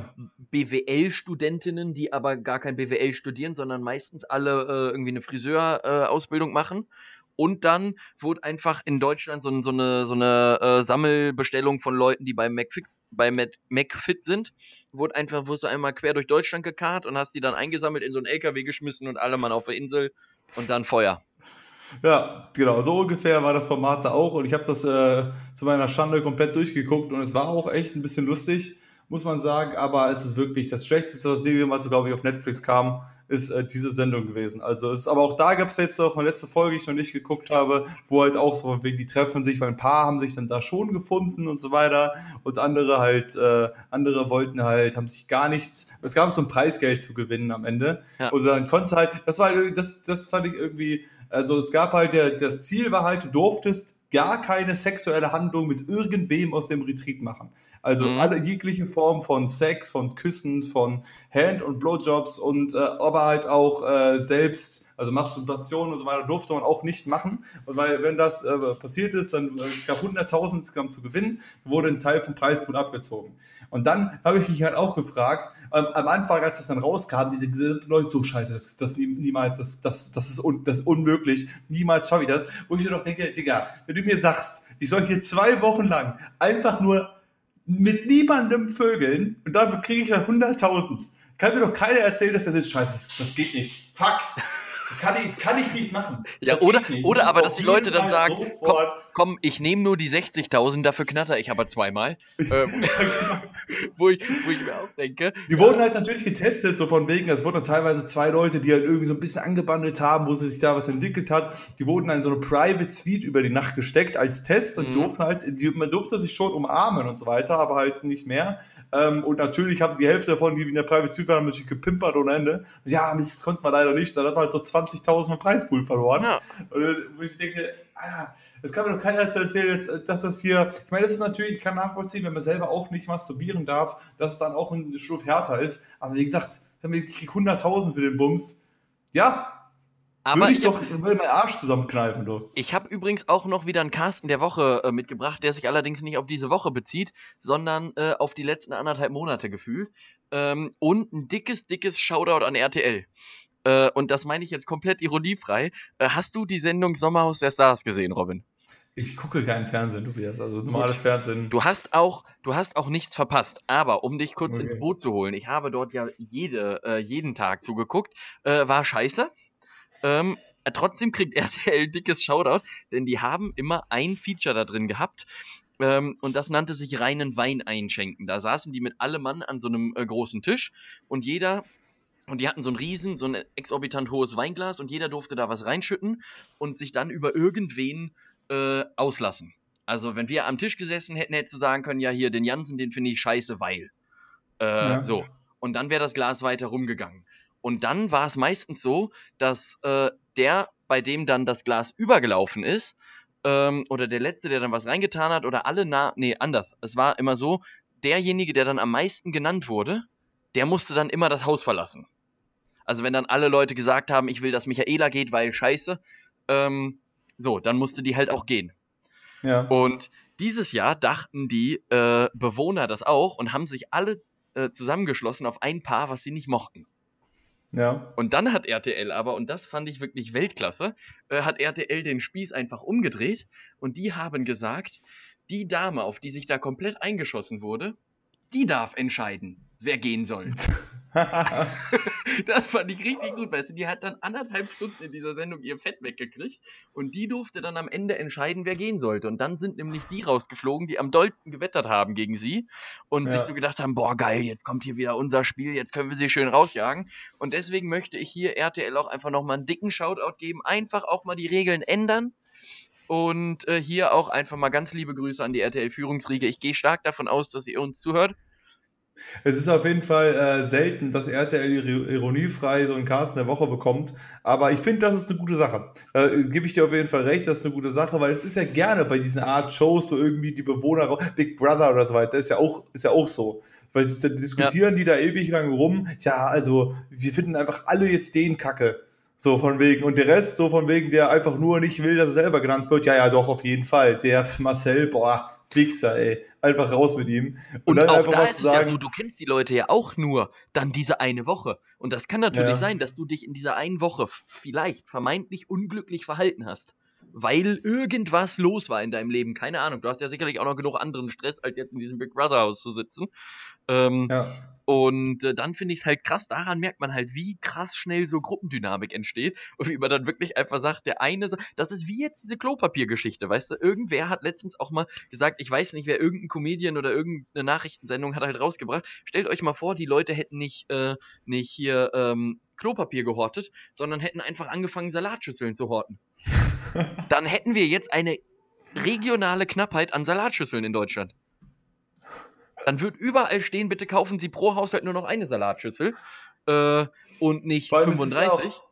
BWL-Studentinnen, die aber gar kein BWL studieren, sondern meistens alle äh, irgendwie eine Friseurausbildung äh, machen. Und dann wurde einfach in Deutschland so, so eine, so eine äh, Sammelbestellung von Leuten, die beim McFit bei McFit sind, wurde einfach, wurdest du einmal quer durch Deutschland gekarrt und hast die dann eingesammelt, in so einen LKW geschmissen und alle Mann auf der Insel und dann Feuer. Ja, genau, so ungefähr war das Format da auch und ich habe das äh, zu meiner Schande komplett durchgeguckt und es war auch echt ein bisschen lustig, muss man sagen, aber es ist wirklich das Schlechteste, was jemals, glaube ich, auf Netflix kam ist äh, diese Sendung gewesen. Also es, aber auch da gab es jetzt noch eine letzte Folge, die ich noch nicht geguckt habe, wo halt auch so wegen die treffen sich, weil ein paar haben sich dann da schon gefunden und so weiter und andere halt, äh, andere wollten halt, haben sich gar nichts, es gab so ein Preisgeld zu gewinnen am Ende ja. und dann konnte halt, das war, das, das fand ich irgendwie, also es gab halt, der, das Ziel war halt, du durftest gar keine sexuelle Handlung mit irgendwem aus dem Retreat machen. Also mhm. alle jegliche Form von Sex, von Küssen, von Hand- und Blowjobs und äh, aber halt auch äh, selbst, also Masturbation und so weiter, durfte man auch nicht machen. Und weil, wenn das äh, passiert ist, dann äh, es gab 100.000 insgesamt zu gewinnen, wurde ein Teil vom Preispool abgezogen. Und dann habe ich mich halt auch gefragt, ähm, am Anfang, als das dann rauskam, diese Leute so scheiße, das, das niemals, das, das, das, ist un, das ist unmöglich, niemals schaffe ich das. Wo ich mir doch denke, Digga, wenn du mir sagst, ich soll hier zwei Wochen lang einfach nur mit niemandem vögeln und dafür kriege ich dann 100.000. Kann mir doch keiner erzählen, dass das ist scheiße. Das geht nicht. Fuck. Das kann ich, das kann ich nicht machen. Ja, oder, oder aber, dass die Leute dann sagen, komm, komm, ich nehme nur die 60.000, dafür knatter ich aber zweimal. ähm, wo, ich, wo ich mir auch denke. Die wurden halt natürlich getestet, so von wegen, es wurden teilweise zwei Leute, die halt irgendwie so ein bisschen angebandelt haben, wo sich da was entwickelt hat, die wurden in so eine Private Suite über die Nacht gesteckt als Test und mhm. durften halt, die, man durfte sich schon umarmen und so weiter, aber halt nicht mehr. Ähm, und natürlich haben die Hälfte davon, die in der Private Suite waren, natürlich gepimpert ohne Ende. Und ja, das konnte man leider nicht. Dann hat man halt so 20.000 Preispool verloren. Ja. Und wo ich denke, ah, das kann mir doch keiner erzählen, dass das hier. Ich meine, das ist natürlich, ich kann nachvollziehen, wenn man selber auch nicht masturbieren darf, dass es dann auch ein Stuf härter ist. Aber wie gesagt, ich kriege 100.000 für den Bums. Ja, aber würde ich, ich doch hab, meinen Arsch zusammenkneifen, du. Ich habe übrigens auch noch wieder einen Casten der Woche äh, mitgebracht, der sich allerdings nicht auf diese Woche bezieht, sondern äh, auf die letzten anderthalb Monate gefühlt. Ähm, und ein dickes, dickes Shoutout an RTL. Äh, und das meine ich jetzt komplett ironiefrei. Äh, hast du die Sendung Sommerhaus der Stars gesehen, Robin? Ich gucke keinen Fernsehen, Tobias, also normales Fernsehen. Du hast auch, du hast auch nichts verpasst. Aber um dich kurz okay. ins Boot zu holen, ich habe dort ja jede, äh, jeden Tag zugeguckt, äh, war scheiße. Ähm, trotzdem kriegt RTL dickes Shoutout, denn die haben immer ein Feature da drin gehabt. Ähm, und das nannte sich reinen Wein einschenken. Da saßen die mit allem Mann an so einem äh, großen Tisch und jeder und die hatten so ein riesen, so ein exorbitant hohes Weinglas und jeder durfte da was reinschütten und sich dann über irgendwen äh, auslassen. Also wenn wir am Tisch gesessen hätten, hättest du sagen können, ja hier, den Jansen, den finde ich scheiße, weil. Äh, ja. So. Und dann wäre das Glas weiter rumgegangen. Und dann war es meistens so, dass äh, der, bei dem dann das Glas übergelaufen ist, ähm, oder der Letzte, der dann was reingetan hat, oder alle nah, nee, anders. Es war immer so, derjenige, der dann am meisten genannt wurde, der musste dann immer das Haus verlassen. Also wenn dann alle Leute gesagt haben, ich will, dass Michaela geht, weil scheiße, ähm, so, dann musste die halt auch gehen. Ja. Und dieses Jahr dachten die äh, Bewohner das auch und haben sich alle äh, zusammengeschlossen auf ein Paar, was sie nicht mochten. Ja. Und dann hat RTL aber, und das fand ich wirklich Weltklasse, äh, hat RTL den Spieß einfach umgedreht und die haben gesagt, die Dame, auf die sich da komplett eingeschossen wurde, die darf entscheiden, wer gehen soll. das fand ich richtig gut, weißt du, die hat dann anderthalb Stunden in dieser Sendung ihr Fett weggekriegt und die durfte dann am Ende entscheiden, wer gehen sollte. Und dann sind nämlich die rausgeflogen, die am dollsten gewettert haben gegen sie und ja. sich so gedacht haben, boah geil, jetzt kommt hier wieder unser Spiel, jetzt können wir sie schön rausjagen. Und deswegen möchte ich hier RTL auch einfach nochmal einen dicken Shoutout geben, einfach auch mal die Regeln ändern. Und äh, hier auch einfach mal ganz liebe Grüße an die RTL-Führungsriege. Ich gehe stark davon aus, dass ihr uns zuhört. Es ist auf jeden Fall äh, selten, dass RTL ironiefrei so einen Cast in der Woche bekommt. Aber ich finde, das ist eine gute Sache. Da äh, gebe ich dir auf jeden Fall recht, das ist eine gute Sache, weil es ist ja gerne bei diesen Art Shows so irgendwie die Bewohner, Big Brother oder so weiter, ist ja auch, ist ja auch so. Weil sie diskutieren ja. die da ewig lang rum. Ja, also wir finden einfach alle jetzt den Kacke. So von wegen. Und der Rest, so von wegen, der einfach nur nicht will, dass er selber genannt wird. Ja, ja, doch, auf jeden Fall. Der Marcel, boah, Wichser, ey. Einfach raus mit ihm. Und, und dann auch einfach da mal ist zu sagen, es ja so, du kennst die Leute ja auch nur dann diese eine Woche. Und das kann natürlich ja. sein, dass du dich in dieser einen Woche vielleicht vermeintlich unglücklich verhalten hast. Weil irgendwas los war in deinem Leben. Keine Ahnung. Du hast ja sicherlich auch noch genug anderen Stress, als jetzt in diesem Big Brother Haus zu sitzen. Ähm, ja. Und äh, dann finde ich es halt krass, daran merkt man halt, wie krass schnell so Gruppendynamik entsteht und wie man dann wirklich einfach sagt, der eine, das ist wie jetzt diese Klopapiergeschichte, weißt du, irgendwer hat letztens auch mal gesagt, ich weiß nicht, wer irgendein Comedian oder irgendeine Nachrichtensendung hat halt rausgebracht, stellt euch mal vor, die Leute hätten nicht, äh, nicht hier ähm, Klopapier gehortet, sondern hätten einfach angefangen, Salatschüsseln zu horten. dann hätten wir jetzt eine regionale Knappheit an Salatschüsseln in Deutschland. Dann wird überall stehen, bitte kaufen Sie pro Haushalt nur noch eine Salatschüssel äh, und nicht 35. Auch,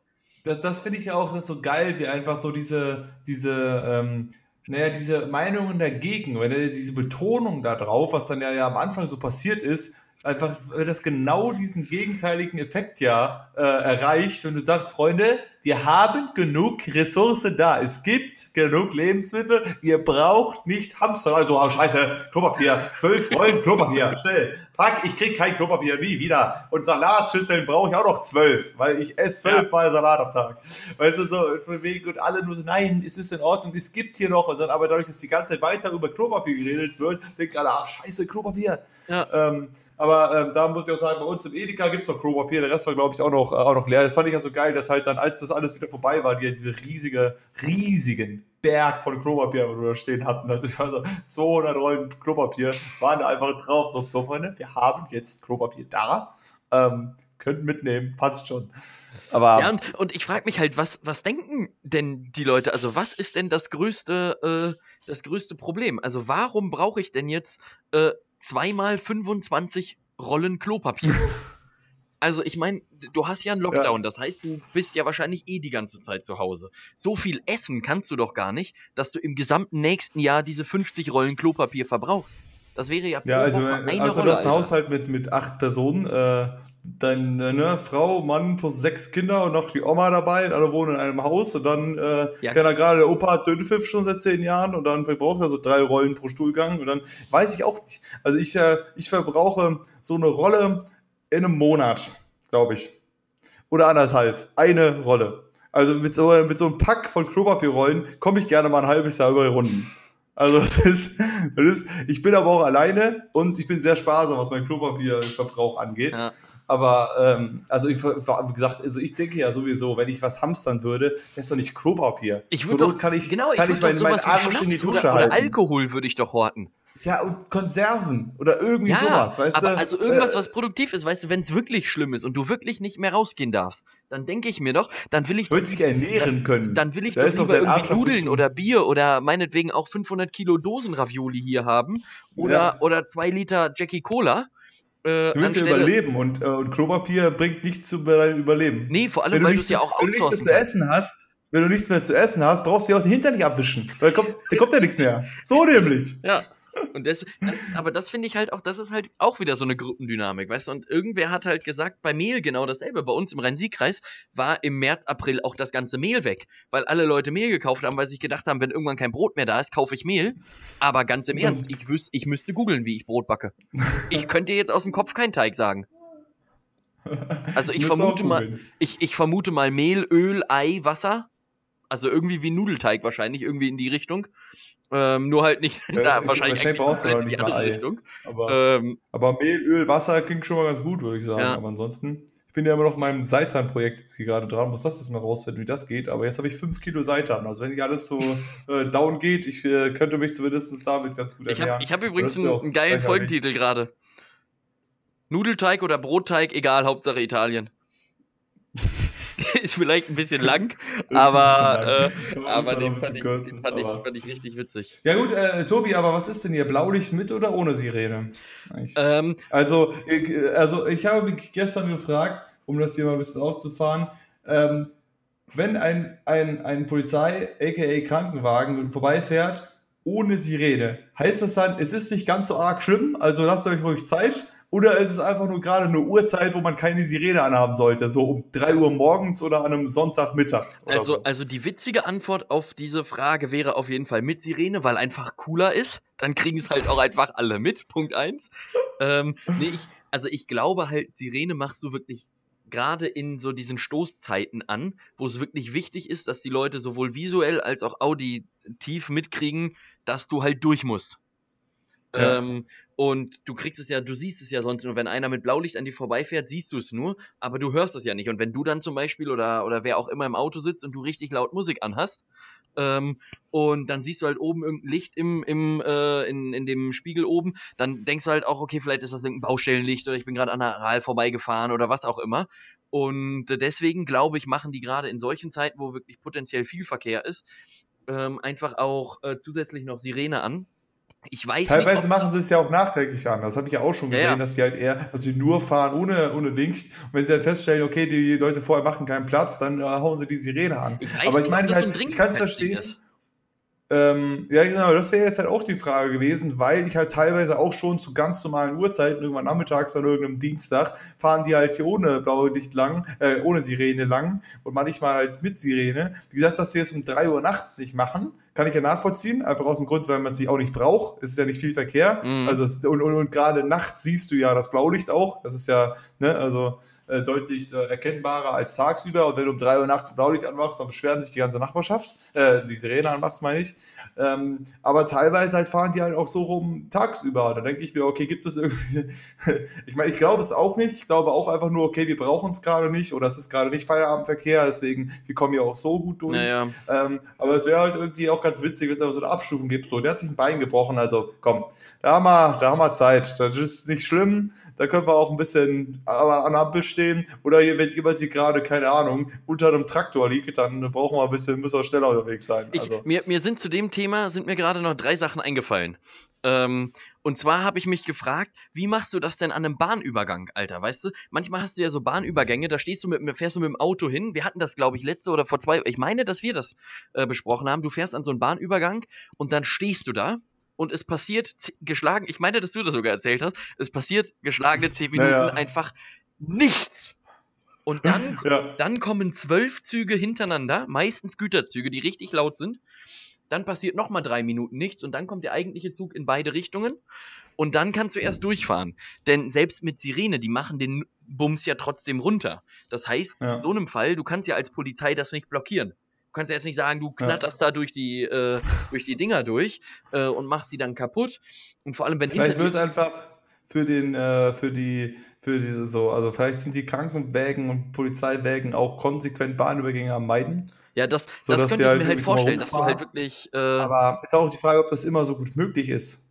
das, das finde ich ja auch so geil, wie einfach so diese, diese, ähm, naja, diese Meinungen dagegen, wenn diese Betonung da drauf, was dann ja, ja am Anfang so passiert ist, einfach, das genau diesen gegenteiligen Effekt ja äh, erreicht, wenn du sagst, Freunde, wir haben genug Ressourcen da. Es gibt genug Lebensmittel. Ihr braucht nicht Hamster. Also, oh, scheiße, Klopapier. Zwölf Rollen Klopapier. Schnell. Fuck, ich krieg kein Klopapier. Nie wieder. Und Salatschüsseln brauche ich auch noch zwölf, weil ich esse zwölf Mal Salat am Tag. Weißt du, so, von wegen, und alle nur so, nein, es ist in Ordnung, es gibt hier noch. Und dann, aber dadurch, dass die ganze Zeit weiter über Klopapier geredet wird, denken alle, ah, scheiße, Klopapier. Ja. Ähm, aber ähm, da muss ich auch sagen, bei uns im Edeka gibt es noch Klopapier. Der Rest war, glaube ich, auch noch, äh, auch noch leer. Das fand ich ja so geil, dass halt dann, als das alles wieder vorbei war, die diese riesige, riesigen Berg von Klopapier wo wir da stehen hatten. Also ich war so 200 Rollen Klopapier waren da einfach drauf. So, so Freunde, wir haben jetzt Klopapier da. Ähm, könnt mitnehmen, passt schon. Aber ja, und, und ich frage mich halt, was, was denken denn die Leute? Also, was ist denn das größte, äh, das größte Problem? Also, warum brauche ich denn jetzt äh, zweimal 25 Rollen Klopapier? Also ich meine, du hast ja einen Lockdown, ja. das heißt, du bist ja wahrscheinlich eh die ganze Zeit zu Hause. So viel essen kannst du doch gar nicht, dass du im gesamten nächsten Jahr diese 50 Rollen Klopapier verbrauchst. Das wäre ja Ja, also, also Rolle, du hast einen Haushalt mit, mit acht Personen, äh, deine ne, Frau, Mann plus sechs Kinder und noch die Oma dabei, alle wohnen in einem Haus und dann, äh, ja. kann er gerade, der Opa hat Dünnpfiff schon seit zehn Jahren und dann verbraucht er so drei Rollen pro Stuhlgang und dann weiß ich auch nicht. Also ich, äh, ich verbrauche so eine Rolle in einem Monat, glaube ich. Oder anderthalb. Eine Rolle. Also mit so, mit so einem Pack von Klopapierrollen komme ich gerne mal ein halbes Jahr über die Runden. Also das ist, das ist, ich bin aber auch alleine und ich bin sehr sparsam, was meinen Klopapierverbrauch angeht. Ja. Aber ähm, also ich, wie gesagt, also ich denke ja sowieso, wenn ich was hamstern würde, das ist doch nicht Klopapier. Ich würde so, kann ich, genau, kann ich, ich meinen mein Arsch in die Dusche oder, halten. Oder Alkohol würde ich doch horten. Ja, und Konserven oder irgendwie ja, sowas, weißt aber du? Also irgendwas, äh, was produktiv ist, weißt du, wenn es wirklich schlimm ist und du wirklich nicht mehr rausgehen darfst, dann denke ich mir doch, dann will ich. Wird sich ernähren können. Dann will ich da doch lieber irgendwie Nudeln oder Bier oder meinetwegen auch 500 Kilo Dosen Ravioli hier haben oder, ja. oder zwei Liter Jackie Cola. Äh, du willst ja überleben und, äh, und Klopapier bringt nichts zu deinem Überleben. Nee, vor allem, weil du es ja auch Wenn du nichts mehr zu essen hast, wenn du nichts mehr zu essen hast, brauchst du ja auch den Hintern nicht abwischen. Da kommt, da kommt ja nichts mehr. So nämlich. Ja. Und das, das aber das finde ich halt auch, das ist halt auch wieder so eine Gruppendynamik, weißt du? Und irgendwer hat halt gesagt, bei Mehl genau dasselbe. Bei uns im Rhein-Sieg-Kreis war im März, April auch das ganze Mehl weg, weil alle Leute Mehl gekauft haben, weil sie sich gedacht haben, wenn irgendwann kein Brot mehr da ist, kaufe ich Mehl. Aber ganz im Ernst, ich, wüs ich müsste googeln, wie ich Brot backe. Ich könnte jetzt aus dem Kopf keinen Teig sagen. Also ich vermute mal, ich, ich vermute mal Mehl, Öl, Ei, Wasser. Also irgendwie wie Nudelteig wahrscheinlich, irgendwie in die Richtung. Ähm, nur halt nicht ja, da wahrscheinlich, wahrscheinlich brauchst du auch nicht mal Ei. Richtung. Aber, ähm, aber, Mehl, Öl, Wasser klingt schon mal ganz gut, würde ich sagen. Ja. Aber ansonsten, ich bin ja immer noch in meinem Seitan-Projekt jetzt hier gerade dran, muss das jetzt mal rausfinden, wie das geht. Aber jetzt habe ich 5 Kilo Seitan. Also wenn nicht alles so äh, down geht, ich äh, könnte mich zumindest damit ganz gut ernähren. Ich habe hab übrigens einen, einen geilen Folgentitel gerade. Nudelteig oder Brotteig, egal, Hauptsache Italien. ist vielleicht ein bisschen lang, aber, äh, aber den, fand ich, kurz, den fand, ich, fand, ich, richtig witzig. Ja gut, äh, Tobi, aber was ist denn hier? Blaulicht mit oder ohne Sirene? Ähm, also, ich, also ich habe mich gestern gefragt, um das hier mal ein bisschen aufzufahren, ähm, wenn ein, ein, ein Polizei, aka Krankenwagen, vorbeifährt ohne Sirene, heißt das dann, es ist nicht ganz so arg schlimm, also lasst euch ruhig Zeit oder ist es einfach nur gerade eine Uhrzeit, wo man keine Sirene anhaben sollte? So um 3 Uhr morgens oder an einem Sonntagmittag? Also, so? also die witzige Antwort auf diese Frage wäre auf jeden Fall mit Sirene, weil einfach cooler ist. Dann kriegen es halt auch einfach alle mit. Punkt 1. Ähm, nee, ich, also ich glaube halt, Sirene machst du wirklich gerade in so diesen Stoßzeiten an, wo es wirklich wichtig ist, dass die Leute sowohl visuell als auch auditiv mitkriegen, dass du halt durch musst. Ja. Ähm, und du kriegst es ja, du siehst es ja sonst nur, wenn einer mit Blaulicht an dir vorbeifährt, siehst du es nur, aber du hörst es ja nicht. Und wenn du dann zum Beispiel oder, oder wer auch immer im Auto sitzt und du richtig laut Musik anhast, ähm, und dann siehst du halt oben irgendein Licht im, im, äh, in, in dem Spiegel oben, dann denkst du halt auch, okay, vielleicht ist das irgendein Baustellenlicht oder ich bin gerade an der Aral vorbeigefahren oder was auch immer. Und deswegen glaube ich, machen die gerade in solchen Zeiten, wo wirklich potenziell viel Verkehr ist, ähm, einfach auch äh, zusätzlich noch Sirene an ich weiß Teilweise nicht, machen sie es ja auch nachträglich an. Das habe ich ja auch schon gesehen, ja, ja. dass sie halt eher, dass sie nur fahren ohne, ohne Dings. Und wenn sie halt feststellen, okay, die Leute vorher machen keinen Platz, dann äh, hauen sie die Sirene an. Ich Aber ich meine halt, ich kann es verstehen. Ähm, ja, genau, das wäre jetzt halt auch die Frage gewesen, weil ich halt teilweise auch schon zu ganz normalen Uhrzeiten, irgendwann nachmittags an irgendeinem Dienstag, fahren die halt hier ohne blaue Licht lang, äh, ohne Sirene lang und manchmal halt mit Sirene. Wie gesagt, dass sie es um 3 Uhr nachts nicht machen, kann ich ja nachvollziehen, einfach aus dem Grund, weil man sie auch nicht braucht. Es ist ja nicht viel Verkehr. Mhm. Also es, und, und, und gerade nachts siehst du ja das Blaulicht auch. Das ist ja, ne, also äh, deutlich äh, erkennbarer als tagsüber. Und wenn du um 3 Uhr nachts Blaulicht anmachst, dann beschweren sich die ganze Nachbarschaft. Äh, die Sirene anmachst, meine ich. Ähm, aber teilweise halt fahren die halt auch so rum tagsüber. Da denke ich mir, okay, gibt es irgendwie. ich meine, ich glaube es auch nicht. Ich glaube auch einfach nur, okay, wir brauchen es gerade nicht oder es ist gerade nicht Feierabendverkehr, deswegen, wir kommen ja auch so gut durch. Naja. Ähm, aber es wäre halt irgendwie auch ganz witzig, wenn es aber so eine Abstufung gibt. So, der hat sich ein Bein gebrochen, also komm, da haben wir, da haben wir Zeit. Das ist nicht schlimm da können wir auch ein bisschen an Ampel stehen. Oder wenn jemand hier gerade, keine Ahnung, unter einem Traktor liegt, dann brauchen wir ein bisschen, müssen wir schneller unterwegs sein. Ich, also. mir, mir sind zu dem Thema, sind mir gerade noch drei Sachen eingefallen. Ähm, und zwar habe ich mich gefragt, wie machst du das denn an einem Bahnübergang, Alter? Weißt du, manchmal hast du ja so Bahnübergänge, da stehst du mit, fährst du mit dem Auto hin. Wir hatten das, glaube ich, letzte oder vor zwei, ich meine, dass wir das äh, besprochen haben. Du fährst an so einen Bahnübergang und dann stehst du da und es passiert geschlagen, ich meine, dass du das sogar erzählt hast, es passiert geschlagene 10 Minuten naja. einfach nichts. Und dann, ja. dann kommen zwölf Züge hintereinander, meistens Güterzüge, die richtig laut sind. Dann passiert nochmal drei Minuten nichts und dann kommt der eigentliche Zug in beide Richtungen. Und dann kannst du erst durchfahren. Denn selbst mit Sirene, die machen den Bums ja trotzdem runter. Das heißt, ja. in so einem Fall, du kannst ja als Polizei das nicht blockieren. Du kannst ja jetzt nicht sagen, du knatterst ja. da durch die, äh, durch die Dinger durch äh, und machst sie dann kaputt. Und vor allem, wenn Vielleicht wird es einfach für den, äh, für die, für die, so, also vielleicht sind die Krankenwägen und Polizeiwägen auch konsequent Bahnübergänge am Meiden. Ja, das, so, das könnte ich halt mir halt vorstellen, dass du halt wirklich. Äh, Aber ist auch die Frage, ob das immer so gut möglich ist.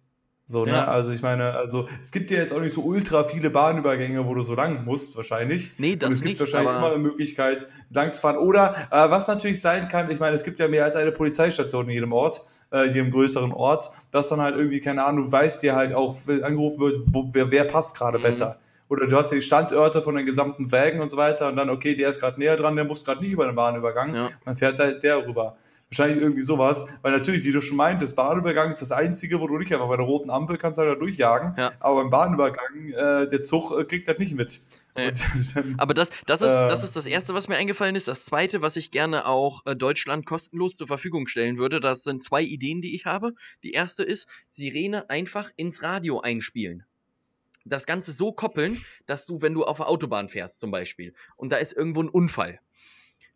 So, ne? Ja. Also ich meine, also es gibt ja jetzt auch nicht so ultra viele Bahnübergänge, wo du so lang musst, wahrscheinlich. Nee, das Und es gibt nicht, wahrscheinlich immer eine Möglichkeit, lang zu fahren. Oder äh, was natürlich sein kann, ich meine, es gibt ja mehr als eine Polizeistation in jedem Ort, äh, in jedem größeren Ort, dass dann halt irgendwie, keine Ahnung, du weißt dir halt auch, wenn angerufen wird, wo, wer, wer passt gerade mhm. besser. Oder du hast ja die Standorte von den gesamten Wägen und so weiter und dann, okay, der ist gerade näher dran, der muss gerade nicht über den Bahnübergang, ja. dann fährt da der rüber. Wahrscheinlich irgendwie sowas. Weil natürlich, wie du schon meintest, Bahnübergang ist das Einzige, wo du nicht einfach bei der roten Ampel kannst halt da durchjagen. Ja. Aber beim Bahnübergang, äh, der Zug äh, kriegt das nicht mit. Nee. Dann, aber das, das, ist, äh, das ist das Erste, was mir eingefallen ist. Das Zweite, was ich gerne auch äh, Deutschland kostenlos zur Verfügung stellen würde, das sind zwei Ideen, die ich habe. Die erste ist, Sirene einfach ins Radio einspielen das Ganze so koppeln, dass du, wenn du auf der Autobahn fährst zum Beispiel, und da ist irgendwo ein Unfall,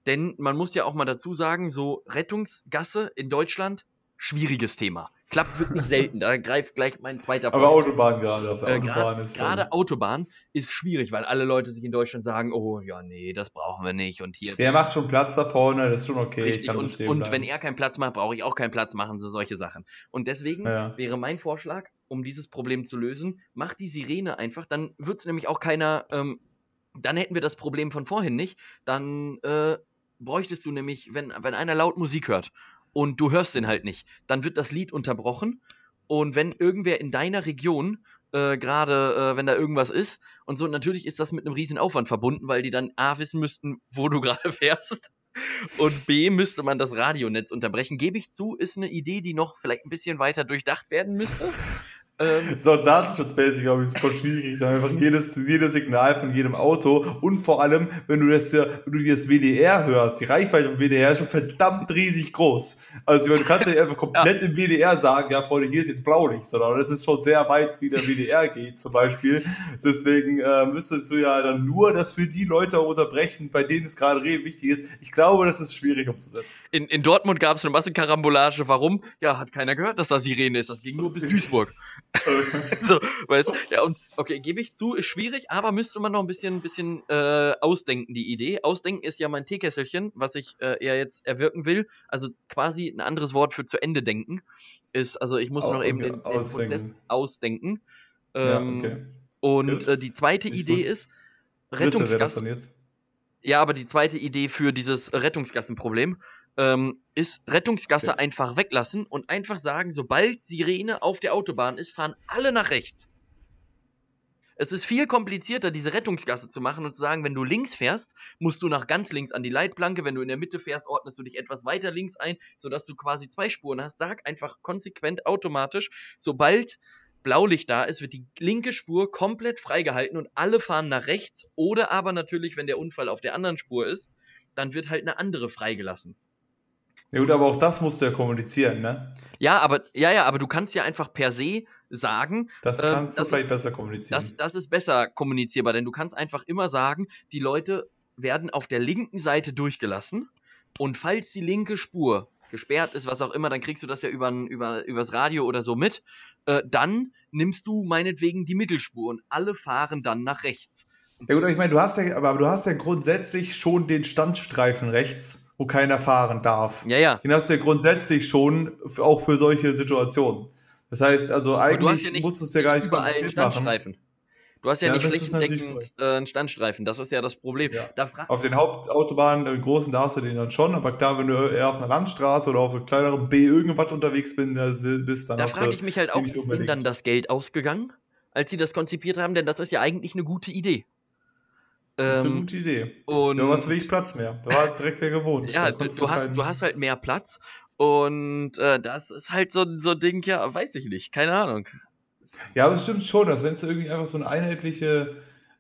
denn man muss ja auch mal dazu sagen, so Rettungsgasse in Deutschland, schwieriges Thema. Klappt wirklich selten. Da greift gleich mein zweiter Aber Autobahn gerade. Auf äh, Autobahn ist Gerade Autobahn ist schwierig, weil alle Leute sich in Deutschland sagen, oh ja, nee, das brauchen wir nicht. Und hier. Der macht schon Platz da vorne, das ist schon okay. Richtig. Ich kann und, so stehen und wenn er keinen Platz macht, brauche ich auch keinen Platz machen, so solche Sachen. Und deswegen ja. wäre mein Vorschlag, um dieses Problem zu lösen, mach die Sirene einfach, dann wird es nämlich auch keiner. Ähm, dann hätten wir das Problem von vorhin nicht. Dann äh, bräuchtest du nämlich, wenn, wenn einer laut Musik hört und du hörst den halt nicht, dann wird das Lied unterbrochen und wenn irgendwer in deiner Region äh, gerade, äh, wenn da irgendwas ist und so, natürlich ist das mit einem riesen Aufwand verbunden, weil die dann A wissen müssten, wo du gerade fährst und B müsste man das Radionetz unterbrechen. Gebe ich zu, ist eine Idee, die noch vielleicht ein bisschen weiter durchdacht werden müsste. Ähm, so, datenschutzmäßig, glaube ich, super schwierig. Da einfach jedes, jedes Signal von jedem Auto und vor allem, wenn du das, wenn du dir das WDR hörst, die Reichweite vom WDR ist schon verdammt riesig groß. Also, meine, du kannst ja einfach komplett ja. im WDR sagen, ja, Freunde, hier ist jetzt Blaulicht, sondern das ist schon sehr weit, wie der WDR geht, zum Beispiel. Deswegen äh, müsstest du ja dann nur das für die Leute unterbrechen, bei denen es gerade wichtig ist. Ich glaube, das ist schwierig umzusetzen. In, in Dortmund gab es eine Massenkarambolage. Warum? Ja, hat keiner gehört, dass da Sirene ist. Das ging nur bis Duisburg. so, weißt? Ja, und okay, gebe ich zu, ist schwierig, aber müsste man noch ein bisschen, bisschen äh, ausdenken, die Idee. Ausdenken ist ja mein Teekesselchen, was ich äh, eher jetzt erwirken will. Also quasi ein anderes Wort für zu Ende denken. Ist, also ich muss oh, noch eben den, den Prozess ausdenken. Ähm, ja, okay. Und äh, die zweite ich Idee ist Rettungsgassen. Ja, aber die zweite Idee für dieses Rettungsgassenproblem ähm, ist Rettungsgasse okay. einfach weglassen und einfach sagen, sobald Sirene auf der Autobahn ist, fahren alle nach rechts. Es ist viel komplizierter, diese Rettungsgasse zu machen und zu sagen, wenn du links fährst, musst du nach ganz links an die Leitplanke. Wenn du in der Mitte fährst, ordnest du dich etwas weiter links ein, sodass du quasi zwei Spuren hast. Sag einfach konsequent automatisch, sobald Blaulicht da ist, wird die linke Spur komplett freigehalten und alle fahren nach rechts. Oder aber natürlich, wenn der Unfall auf der anderen Spur ist, dann wird halt eine andere freigelassen. Ja gut, aber auch das musst du ja kommunizieren, ne? Ja, aber ja, ja, aber du kannst ja einfach per se sagen. Das ähm, kannst ähm, du vielleicht ist, besser kommunizieren. Das, das ist besser kommunizierbar, denn du kannst einfach immer sagen, die Leute werden auf der linken Seite durchgelassen und falls die linke Spur gesperrt ist, was auch immer, dann kriegst du das ja über, über, übers Radio oder so mit. Äh, dann nimmst du meinetwegen die Mittelspur und alle fahren dann nach rechts. Ja gut, ich meine, du hast ja, aber du hast ja grundsätzlich schon den Standstreifen rechts, wo keiner fahren darf. Ja, ja. Den hast du ja grundsätzlich schon, auch für solche Situationen. Das heißt, also eigentlich ja musst du es ja gar nicht kompliziert machen. Du hast ja, ja nicht flächendeckend äh, einen Standstreifen, das ist ja das Problem. Ja. auf den Hauptautobahnen, den großen, da hast du den dann schon, aber klar, wenn du eher auf einer Landstraße oder auf so kleineren B irgendwas unterwegs bist, dann Da frage ich mich halt auch, ist dann das Geld ausgegangen, als sie das konzipiert haben, denn das ist ja eigentlich eine gute Idee. Das ist eine ähm, gute Idee. Und da war zu wenig Platz mehr. Da war direkt wer gewohnt. Ja, du, du, hast, du hast halt mehr Platz und äh, das ist halt so, so ein Ding, ja, weiß ich nicht, keine Ahnung. Ja, aber es stimmt schon, dass wenn es irgendwie einfach so eine einheitliche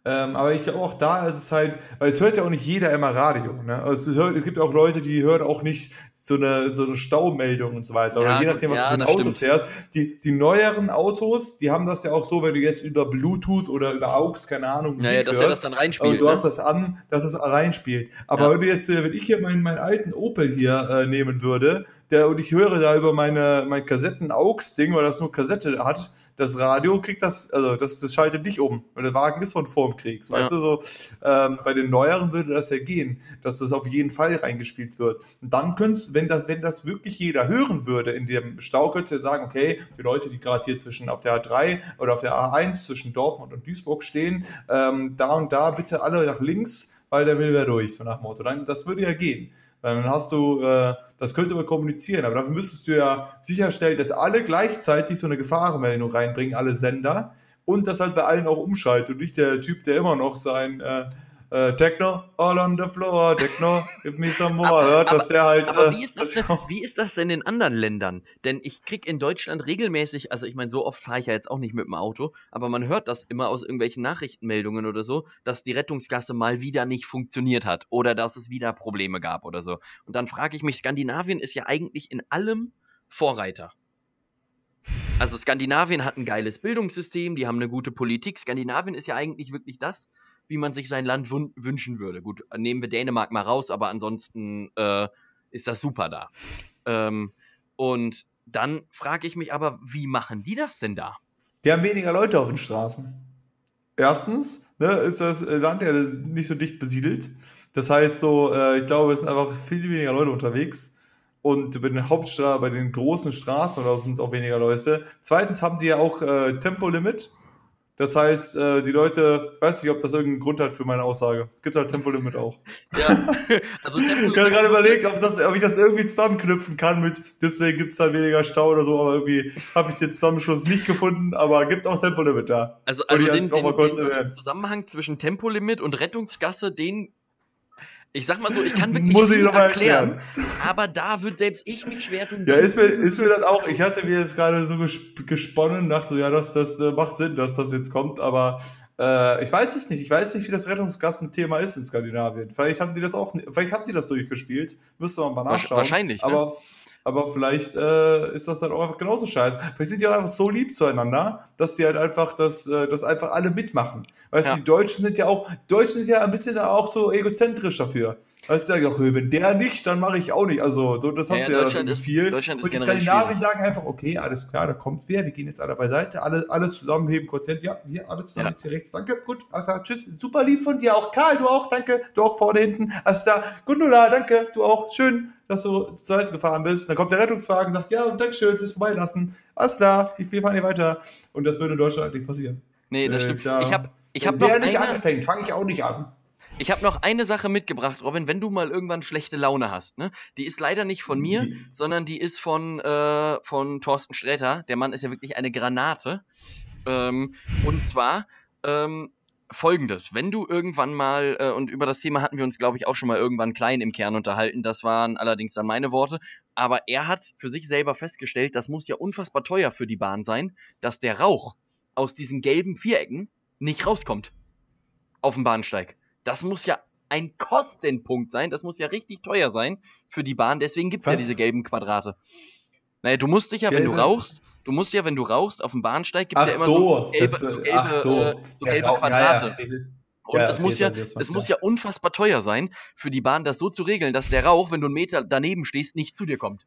ähm, aber ich glaube auch da ist es halt, weil es hört ja auch nicht jeder immer Radio. Ne? Also es, hört, es gibt auch Leute, die hören auch nicht so eine, so eine Staumeldung und so weiter. Aber ja, je nachdem, was ja, du für ein Auto stimmt. fährst. Die, die neueren Autos, die haben das ja auch so, wenn du jetzt über Bluetooth oder über AUX, keine Ahnung, Musik ja, dass hörst, das dann reinspielt. Und du ne? hast das an, dass es reinspielt. Aber wenn du jetzt, äh, wenn ich hier meinen, meinen alten Opel hier äh, nehmen würde, der, und ich höre da über meine, mein Kassetten-AUX-Ding, weil das nur Kassette hat, das Radio kriegt das, also das, das schaltet nicht um, weil der Wagen ist von vorm Kriegs, weißt ja. du, so ähm, bei den neueren würde das ja gehen, dass das auf jeden Fall reingespielt wird. Und dann könntest, wenn das, wenn das wirklich jeder hören würde in dem Stau, könntest du ja sagen, okay, die Leute, die gerade hier zwischen auf der A3 oder auf der A1 zwischen Dortmund und Duisburg stehen, ähm, da und da bitte alle nach links, weil der will wer durch, so nach Motto. Dann, das würde ja gehen. Dann hast du, äh, das könnte man kommunizieren, aber dafür müsstest du ja sicherstellen, dass alle gleichzeitig so eine Gefahrenmeldung reinbringen, alle Sender, und das halt bei allen auch umschaltet und nicht der Typ, der immer noch sein äh, äh, Techno, all on the floor, Techno, give me some more, aber, hört, dass der halt. Aber äh, wie, ist das denn, wie ist das denn in anderen Ländern? Denn ich krieg in Deutschland regelmäßig, also ich meine, so oft fahre ich ja jetzt auch nicht mit dem Auto, aber man hört das immer aus irgendwelchen Nachrichtenmeldungen oder so, dass die Rettungsgasse mal wieder nicht funktioniert hat oder dass es wieder Probleme gab oder so. Und dann frage ich mich, Skandinavien ist ja eigentlich in allem Vorreiter. Also Skandinavien hat ein geiles Bildungssystem, die haben eine gute Politik. Skandinavien ist ja eigentlich wirklich das, wie man sich sein Land wünschen würde. Gut, nehmen wir Dänemark mal raus, aber ansonsten äh, ist das super da. Ähm, und dann frage ich mich aber, wie machen die das denn da? Die haben weniger Leute auf den Straßen. Erstens ne, ist das Land ja nicht so dicht besiedelt. Das heißt so, äh, ich glaube, es sind einfach viel weniger Leute unterwegs. Und bei den Hauptstraßen, bei den großen Straßen oder sind es auch weniger Leute. Zweitens haben die ja auch äh, Tempolimit. Das heißt, äh, die Leute, ich weiß nicht, ob das irgendeinen Grund hat für meine Aussage. Gibt halt Tempolimit auch. Ja, also Tempolimit. ich habe gerade überlegt, ob, das, ob ich das irgendwie zusammenknüpfen kann mit, deswegen gibt es dann weniger Stau oder so, aber irgendwie habe ich den Zusammenschluss nicht gefunden, aber gibt auch Tempolimit da. Also, also den, den, den Zusammenhang zwischen Tempolimit und Rettungsgasse, den ich sag mal so, ich kann wirklich Muss ich erklären, erklären, aber da wird selbst ich mich schwer tun. Ja, ist mir, ist mir dann auch, ich hatte mir jetzt gerade so gesponnen, dachte so, ja, das, das äh, macht Sinn, dass das jetzt kommt, aber äh, ich weiß es nicht. Ich weiß nicht, wie das Rettungsgassenthema ist in Skandinavien. Vielleicht haben die das auch, vielleicht haben die das durchgespielt. Müsste man mal nachschauen. Wahrscheinlich. Ne? Aber vielleicht äh, ist das dann auch einfach genauso scheiße. Vielleicht sind die auch einfach so lieb zueinander, dass sie halt einfach das, äh, das einfach alle mitmachen. Weißt ja. du, die Deutschen sind ja auch, die Deutschen sind ja ein bisschen auch so egozentrisch dafür. Weißt du, sagen auch, wenn der nicht, dann mache ich auch nicht. Also, so, das hast ja, du ja dann viel. Deutschland und die Skandinavien sagen einfach, okay, alles klar, da kommt wer, wir gehen jetzt alle beiseite, alle, alle zusammen heben Quotient, ja, hier, alle zusammen ja. jetzt hier rechts, danke, gut, also, tschüss, super lieb von dir auch, Karl, du auch, danke, du auch vorne, hinten, alles da, Gundula, danke, du auch, schön, dass du zur Seite gefahren bist. Dann kommt der Rettungswagen, sagt, ja, und Dankeschön fürs Vorbeilassen. Alles klar, wir fahren hier weiter. Und das würde in Deutschland nicht passieren. Nee, das äh, stimmt. Da, ich habe ich hab noch der nicht anfängt, fange ich auch nicht an. Ich habe noch eine Sache mitgebracht, Robin, wenn du mal irgendwann schlechte Laune hast. Ne? Die ist leider nicht von mir, mhm. sondern die ist von, äh, von Thorsten Sträter. Der Mann ist ja wirklich eine Granate. Ähm, und zwar ähm, folgendes. Wenn du irgendwann mal, äh, und über das Thema hatten wir uns, glaube ich, auch schon mal irgendwann klein im Kern unterhalten, das waren allerdings dann meine Worte, aber er hat für sich selber festgestellt, das muss ja unfassbar teuer für die Bahn sein, dass der Rauch aus diesen gelben Vierecken nicht rauskommt auf dem Bahnsteig. Das muss ja ein Kostenpunkt sein, das muss ja richtig teuer sein für die Bahn, deswegen gibt es ja diese gelben Quadrate. Naja, du musst dich ja, Gelbe. wenn du rauchst, du musst ja, wenn du rauchst, auf dem Bahnsteig gibt es ja immer so, so gelbe, das, so gelbe, so. Äh, so gelbe Quadrate. Ja, ja. Und ja, es muss ja, es was, muss ja unfassbar teuer sein, für die Bahn das so zu regeln, dass der Rauch, wenn du einen Meter daneben stehst, nicht zu dir kommt.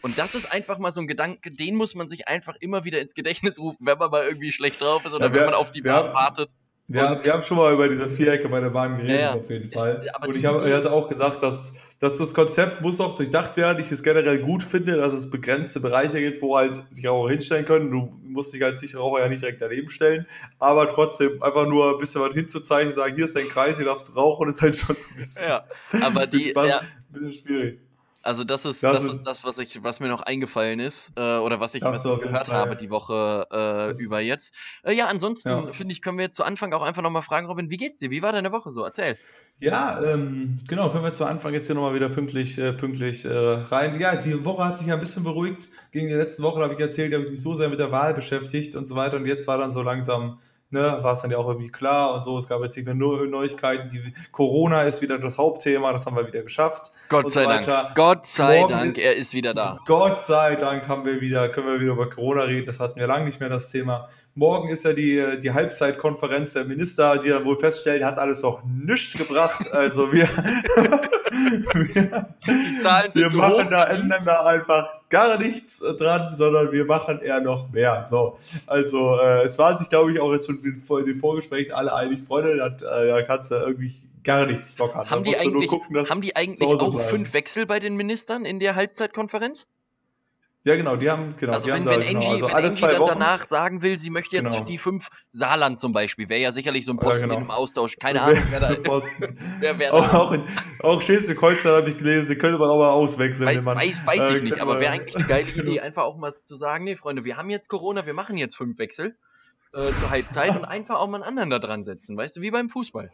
Und das ist einfach mal so ein Gedanke, den muss man sich einfach immer wieder ins Gedächtnis rufen, wenn man mal irgendwie schlecht drauf ist oder ja, wenn man auf die Bahn wartet. Wir, wir, haben schon mal über diese Vierecke bei der Bahn geredet, ja, auf jeden Fall. Ich, und ich, hab, ich hatte auch gesagt, dass, dass das Konzept muss auch durchdacht werden. Ich es generell gut finde, dass es begrenzte Bereiche gibt, wo halt sich Raucher hinstellen können. Du musst dich als Sicherraucher ja nicht direkt daneben stellen, aber trotzdem einfach nur ein bisschen was hinzuzeichnen, sagen, hier ist dein Kreis, hier darfst du rauchen, ist halt schon so ein bisschen, ja, aber die, ja, ein bisschen schwierig. Also das ist das, das ist das, was ich, was mir noch eingefallen ist, äh, oder was ich gehört Fall. habe die Woche äh, über jetzt. Äh, ja, ansonsten ja. finde ich, können wir jetzt zu Anfang auch einfach nochmal fragen, Robin, wie geht's dir? Wie war deine Woche so? Erzähl. Ja, ähm, genau, können wir zu Anfang jetzt hier nochmal wieder pünktlich, äh, pünktlich äh, rein. Ja, die Woche hat sich ja ein bisschen beruhigt. Gegen die letzte Woche habe ich erzählt, habe ich mich so sehr mit der Wahl beschäftigt und so weiter. Und jetzt war dann so langsam ne, war es dann ja auch irgendwie klar und so. Es gab jetzt nur Neuigkeiten. Die, Corona ist wieder das Hauptthema, das haben wir wieder geschafft. Gott sei so Dank. Gott sei Morgen Dank, er ist wieder da. Gott sei Dank haben wir wieder, können wir wieder über Corona reden. Das hatten wir lange nicht mehr das Thema. Morgen ist ja die, die Halbzeitkonferenz der Minister, die dann wohl feststellt, hat alles noch nichts gebracht. Also wir, wir, wir machen da, ändern da einfach gar nichts dran, sondern wir machen eher noch mehr. So, also äh, es war sich, glaube ich, auch jetzt schon in den Vorgesprächen alle einig, Freunde, da, äh, da kannst du irgendwie gar nichts lockern. Haben, die eigentlich, gucken, haben die eigentlich auch bleiben. fünf Wechsel bei den Ministern in der Halbzeitkonferenz? Ja, genau, die haben, genau, also die wenn, haben wenn da, Angie, genau, also wenn Angie dann Wochen, danach sagen will, sie möchte jetzt genau. die fünf Saarland zum Beispiel, wäre ja sicherlich so ein Posten ja, genau. im Austausch. Keine Ahnung, wer da Posten. wer, wer auch, auch, in, auch Schleswig-Holstein habe ich gelesen, den könnte man auch mal auswechseln. Weiß, man, weiß, weiß äh, ich nicht, aber wäre eigentlich eine geile Idee, einfach auch mal zu sagen, nee, Freunde, wir haben jetzt Corona, wir machen jetzt fünf Wechsel äh, zur Halbzeit und einfach auch mal einen anderen da dran setzen, weißt du, wie beim Fußball.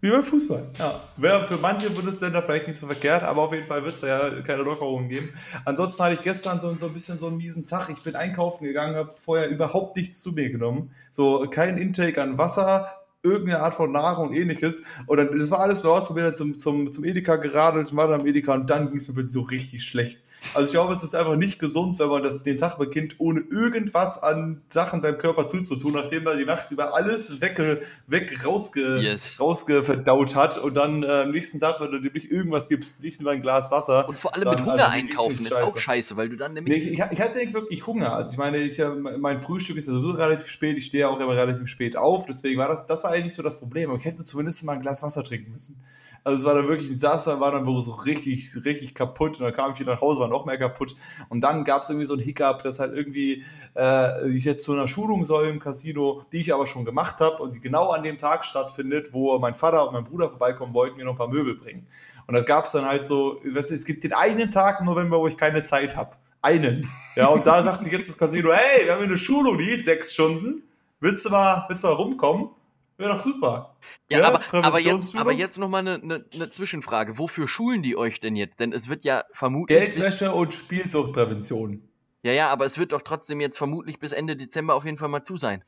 Wie beim Fußball, ja. Wäre für manche Bundesländer vielleicht nicht so verkehrt, aber auf jeden Fall wird es ja keine Lockerungen geben. Ansonsten hatte ich gestern so, so ein bisschen so einen miesen Tag. Ich bin einkaufen gegangen, habe vorher überhaupt nichts zu mir genommen. So kein Intake an Wasser, irgendeine Art von Nahrung und ähnliches. Und dann, das war alles bin dann zum, zum, zum Edeka geradelt, war dann am Edeka und dann ging es mir plötzlich so richtig schlecht. Also ich glaube, es ist einfach nicht gesund, wenn man das den Tag beginnt, ohne irgendwas an Sachen deinem Körper zuzutun, nachdem er die Nacht über alles weg, weg rausge, yes. rausgeverdaut hat und dann äh, am nächsten Tag, wenn du dir nicht irgendwas gibst, nicht nur ein Glas Wasser. Und vor allem dann, mit Hunger also, einkaufen ist auch scheiße, weil du dann nämlich... Nee, ich, ich, hatte nicht wirklich Hunger. Also ich meine, ich, mein Frühstück ist ja sowieso relativ spät, ich stehe auch immer relativ spät auf, deswegen war das, das war eigentlich so das Problem. Aber ich hätte zumindest mal ein Glas Wasser trinken müssen. Also es war dann wirklich, ich saß da, war dann so richtig, richtig kaputt und dann kam ich wieder nach Hause, war noch mehr kaputt. Und dann gab es irgendwie so ein Hiccup, dass halt irgendwie äh, ich jetzt zu einer Schulung soll im Casino, die ich aber schon gemacht habe und die genau an dem Tag stattfindet, wo mein Vater und mein Bruder vorbeikommen wollten, mir noch ein paar Möbel bringen. Und das gab es dann halt so, es gibt den einen Tag im November, wo ich keine Zeit habe. Einen. Ja, und da sagt sich jetzt das Casino, hey, wir haben hier eine Schulung, die geht sechs Stunden. Willst du mal, willst du mal rumkommen? Wäre doch super. Ja, ja aber, aber, jetzt, aber jetzt nochmal eine, eine, eine Zwischenfrage. Wofür schulen die euch denn jetzt? Denn es wird ja vermutlich. Geldwäsche und Spielsuchtprävention. Ja, ja, aber es wird doch trotzdem jetzt vermutlich bis Ende Dezember auf jeden Fall mal zu sein.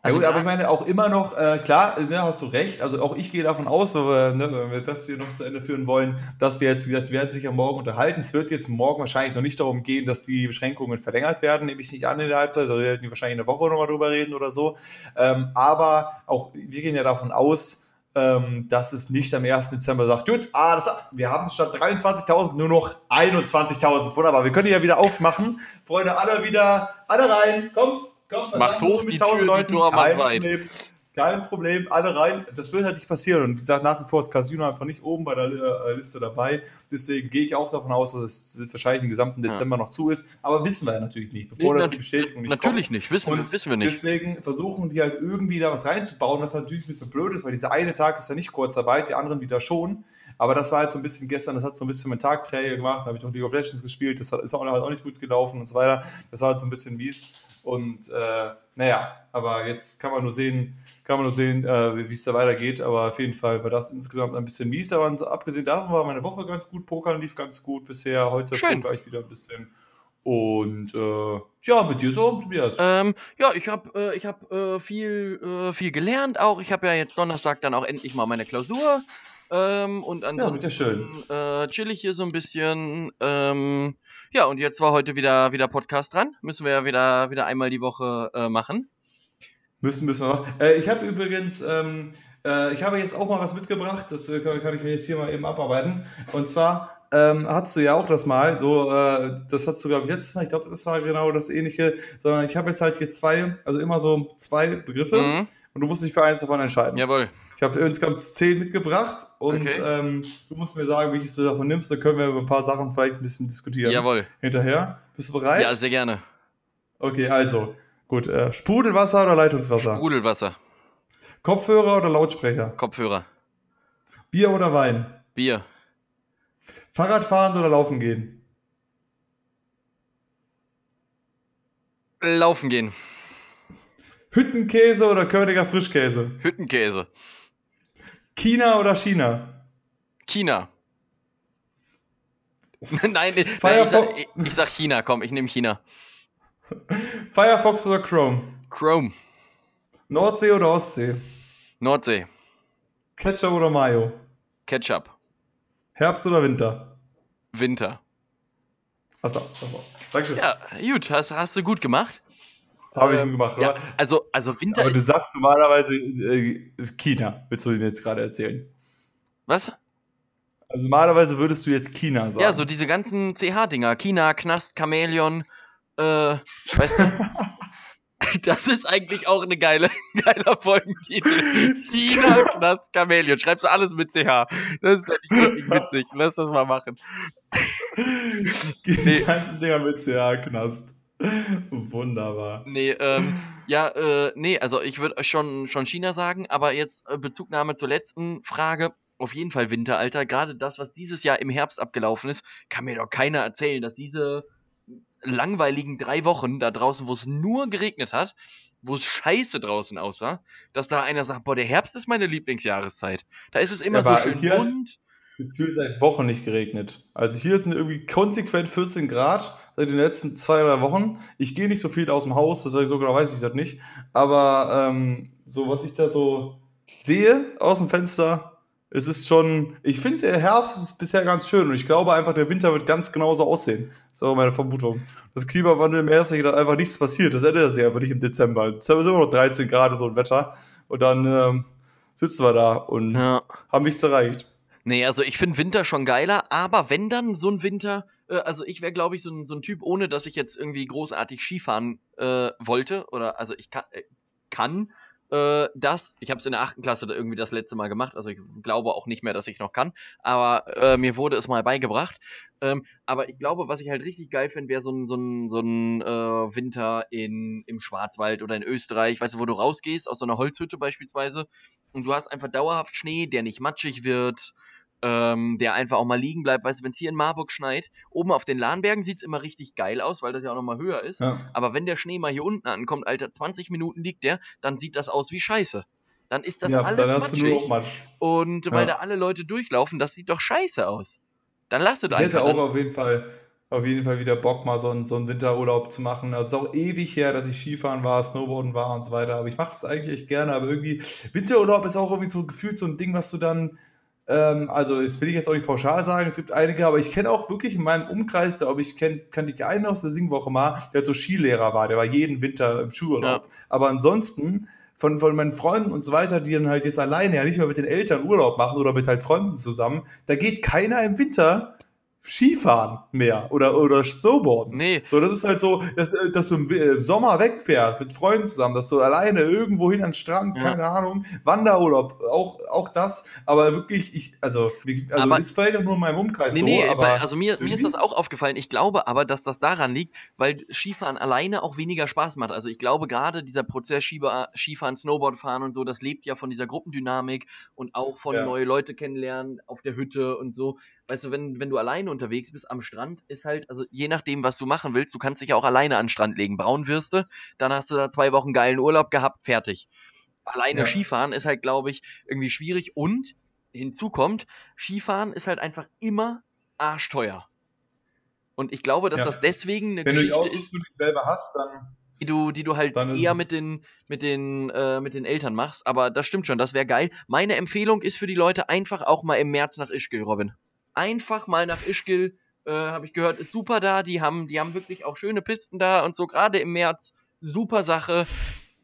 Also ja gut, aber ich meine auch immer noch, äh, klar, ne, hast du recht, also auch ich gehe davon aus, wenn wir, ne, wenn wir das hier noch zu Ende führen wollen, dass die jetzt, wie gesagt, werden sich ja morgen unterhalten. Es wird jetzt morgen wahrscheinlich noch nicht darum gehen, dass die Beschränkungen verlängert werden, nehme ich nicht an in der Halbzeit, da werden die wahrscheinlich eine Woche nochmal drüber reden oder so. Ähm, aber auch wir gehen ja davon aus, ähm, dass es nicht am 1. Dezember sagt, gut, ah, das, wir haben statt 23.000 nur noch 21.000. Wunderbar, wir können ja wieder aufmachen. Freunde, alle wieder, alle rein, kommt. Komm, Macht hoch die Tür, Leuten, die macht weit. Problem, kein Problem, alle rein. Das wird halt nicht passieren. Und wie gesagt, nach wie vor ist Casino einfach nicht oben bei der äh, Liste dabei. Deswegen gehe ich auch davon aus, dass es wahrscheinlich im gesamten Dezember ja. noch zu ist. Aber wissen wir ja natürlich nicht, bevor nee, das die Bestätigung nicht Natürlich kommt. nicht, wissen, und wissen wir nicht. Deswegen versuchen die halt irgendwie da was reinzubauen, was natürlich ein bisschen blöd ist, weil dieser eine Tag ist ja nicht Kurzarbeit, die anderen wieder schon. Aber das war halt so ein bisschen gestern, das hat so ein bisschen mit Tagträger gemacht, da habe ich auch League of Legends gespielt, das ist auch, auch nicht gut gelaufen und so weiter. Das war halt so ein bisschen mies. Und äh, naja, aber jetzt kann man nur sehen, kann man nur sehen, äh, wie es da weitergeht. Aber auf jeden Fall war das insgesamt ein bisschen mies. Aber abgesehen davon war meine Woche ganz gut. Pokern lief ganz gut bisher. Heute Schön. poker ich wieder ein bisschen. Und äh, ja, mit dir so, Tobias. Ähm, ja, ich habe äh, ich hab, äh, viel, äh, viel gelernt auch. Ich habe ja jetzt Donnerstag dann auch endlich mal meine Klausur. Ähm, und ansonsten ja, schön. Äh, chill ich hier so ein bisschen. Ähm, ja, und jetzt war heute wieder, wieder Podcast dran. Müssen wir ja wieder, wieder einmal die Woche äh, machen. Müssen, müssen wir noch. Äh, ich habe übrigens, ähm, äh, ich habe jetzt auch mal was mitgebracht, das äh, kann, kann, ich mir jetzt hier mal eben abarbeiten. Und zwar ähm, hattest du ja auch das mal, so, äh, das hast du, glaube ich, letztes Mal, ich glaube, das war genau das ähnliche, sondern ich habe jetzt halt hier zwei, also immer so zwei Begriffe mhm. und du musst dich für eins davon entscheiden. Jawohl. Ich habe insgesamt zehn mitgebracht und okay. ähm, du musst mir sagen, welches du davon nimmst, dann können wir über ein paar Sachen vielleicht ein bisschen diskutieren. Jawohl. Hinterher. Bist du bereit? Ja, sehr gerne. Okay, also. Gut, äh, Sprudelwasser oder Leitungswasser? Sprudelwasser. Kopfhörer oder Lautsprecher? Kopfhörer. Bier oder Wein? Bier. Fahrradfahren oder Laufen gehen? Laufen gehen. Hüttenkäse oder Körniger Frischkäse? Hüttenkäse. China oder China? China. nein, ich, ich, sag, ich, ich sag China, komm, ich nehme China. Firefox oder Chrome? Chrome. Nordsee oder Ostsee? Nordsee. Ketchup oder Mayo? Ketchup. Herbst oder Winter? Winter. Achso, achso. Dankeschön. Ja, gut, hast, hast du gut gemacht. Habe ich ähm, gemacht, ja, Also, also Winter. Aber du sagst normalerweise äh, China, willst du mir jetzt gerade erzählen? Was? Also normalerweise würdest du jetzt China sagen. Ja, so diese ganzen CH-Dinger. China, Knast, Chamäleon, äh, weißt du? Das ist eigentlich auch eine geile, geiler Folgentitel. China, Knast, Chamäleon. Schreibst du alles mit CH. Das ist wirklich witzig. Lass das mal machen. Die nee. ganzen Dinger mit CH, Knast. Wunderbar. Nee, ähm, ja, äh, nee, also ich würde schon, schon China sagen, aber jetzt äh, Bezugnahme zur letzten Frage. Auf jeden Fall Winter, Alter. Gerade das, was dieses Jahr im Herbst abgelaufen ist, kann mir doch keiner erzählen, dass diese langweiligen drei Wochen da draußen, wo es nur geregnet hat, wo es scheiße draußen aussah, dass da einer sagt, boah, der Herbst ist meine Lieblingsjahreszeit. Da ist es immer ja, so schön bunt gefühlt seit Wochen nicht geregnet. Also hier sind irgendwie konsequent 14 Grad seit den letzten zwei, drei Wochen. Ich gehe nicht so viel aus dem Haus, so genau weiß ich das nicht. Aber ähm, so, was ich da so sehe aus dem Fenster, es ist schon, ich finde, der Herbst ist bisher ganz schön und ich glaube einfach, der Winter wird ganz genauso aussehen. Das ist auch meine Vermutung. Das Klimawandel im ersten Jahr einfach nichts passiert. Das ändert sich einfach nicht im Dezember. Im Dezember ist immer noch 13 Grad so ein Wetter und dann ähm, sitzen wir da und ja. haben nichts erreicht. Nee, also ich finde Winter schon geiler, aber wenn dann so ein Winter, äh, also ich wäre, glaube ich, so ein, so ein Typ, ohne dass ich jetzt irgendwie großartig Skifahren äh, wollte, oder also ich kann, äh, kann äh, das, ich habe es in der achten Klasse irgendwie das letzte Mal gemacht, also ich glaube auch nicht mehr, dass ich noch kann, aber äh, mir wurde es mal beigebracht. Ähm, aber ich glaube, was ich halt richtig geil finde, wäre so ein, so ein, so ein äh, Winter in, im Schwarzwald oder in Österreich, weißt du, wo du rausgehst, aus so einer Holzhütte beispielsweise, und du hast einfach dauerhaft Schnee, der nicht matschig wird, ähm, der einfach auch mal liegen bleibt. Weißt du, wenn es hier in Marburg schneit, oben auf den Lahnbergen sieht es immer richtig geil aus, weil das ja auch nochmal höher ist. Ja. Aber wenn der Schnee mal hier unten ankommt, Alter, 20 Minuten liegt der, dann sieht das aus wie Scheiße. Dann ist das ja, alles dann hast matschig. Du Matsch. Und ja. weil da alle Leute durchlaufen, das sieht doch scheiße aus. Dann lasst es einfach. Ich hätte auch auf jeden Fall auf jeden Fall wieder Bock, mal so einen, so einen Winterurlaub zu machen. Also es ist auch ewig her, dass ich Skifahren war, Snowboarden war und so weiter. Aber ich mache das eigentlich echt gerne. Aber irgendwie, Winterurlaub ist auch irgendwie so gefühlt so ein Ding, was du dann ähm, also, das will ich jetzt auch nicht pauschal sagen, es gibt einige, aber ich kenne auch wirklich in meinem Umkreis, glaube ich, kenn, kannte ich einen aus der Singwoche mal, der so Skilehrer war, der war jeden Winter im Schulurlaub. Ja. Aber ansonsten, von, von meinen Freunden und so weiter, die dann halt jetzt alleine ja nicht mehr mit den Eltern Urlaub machen oder mit halt Freunden zusammen, da geht keiner im Winter Skifahren mehr oder, oder Snowboarden. Nee. So, das ist halt so, dass, äh, dass du im Sommer wegfährst mit Freunden zusammen, dass du alleine irgendwo hin an den Strand, ja. keine Ahnung, Wanderurlaub, auch, auch das, aber wirklich, ich, also, also aber, ist vielleicht auch nur in meinem Umkreis nee, so, nee, aber. also mir, mir ist das auch aufgefallen. Ich glaube aber, dass das daran liegt, weil Skifahren alleine auch weniger Spaß macht. Also ich glaube gerade dieser Prozess Skifahren, Snowboardfahren und so, das lebt ja von dieser Gruppendynamik und auch von ja. neue Leute kennenlernen auf der Hütte und so. Weißt du, wenn, wenn du alleine unterwegs bist am Strand, ist halt, also je nachdem, was du machen willst, du kannst dich ja auch alleine an den Strand legen. Braun wirst du, dann hast du da zwei Wochen geilen Urlaub gehabt, fertig. Alleine ja. Skifahren ist halt, glaube ich, irgendwie schwierig und hinzu kommt, Skifahren ist halt einfach immer arschteuer. Und ich glaube, dass ja. das deswegen eine Wenn Geschichte du die ist, die du selber hast, dann die du, die du halt eher mit den, mit den, äh, mit den Eltern machst. Aber das stimmt schon, das wäre geil. Meine Empfehlung ist für die Leute einfach auch mal im März nach Ischgl, Robin. Einfach mal nach Ischgl, äh, habe ich gehört, ist super da. Die haben, die haben wirklich auch schöne Pisten da und so, gerade im März. Super Sache.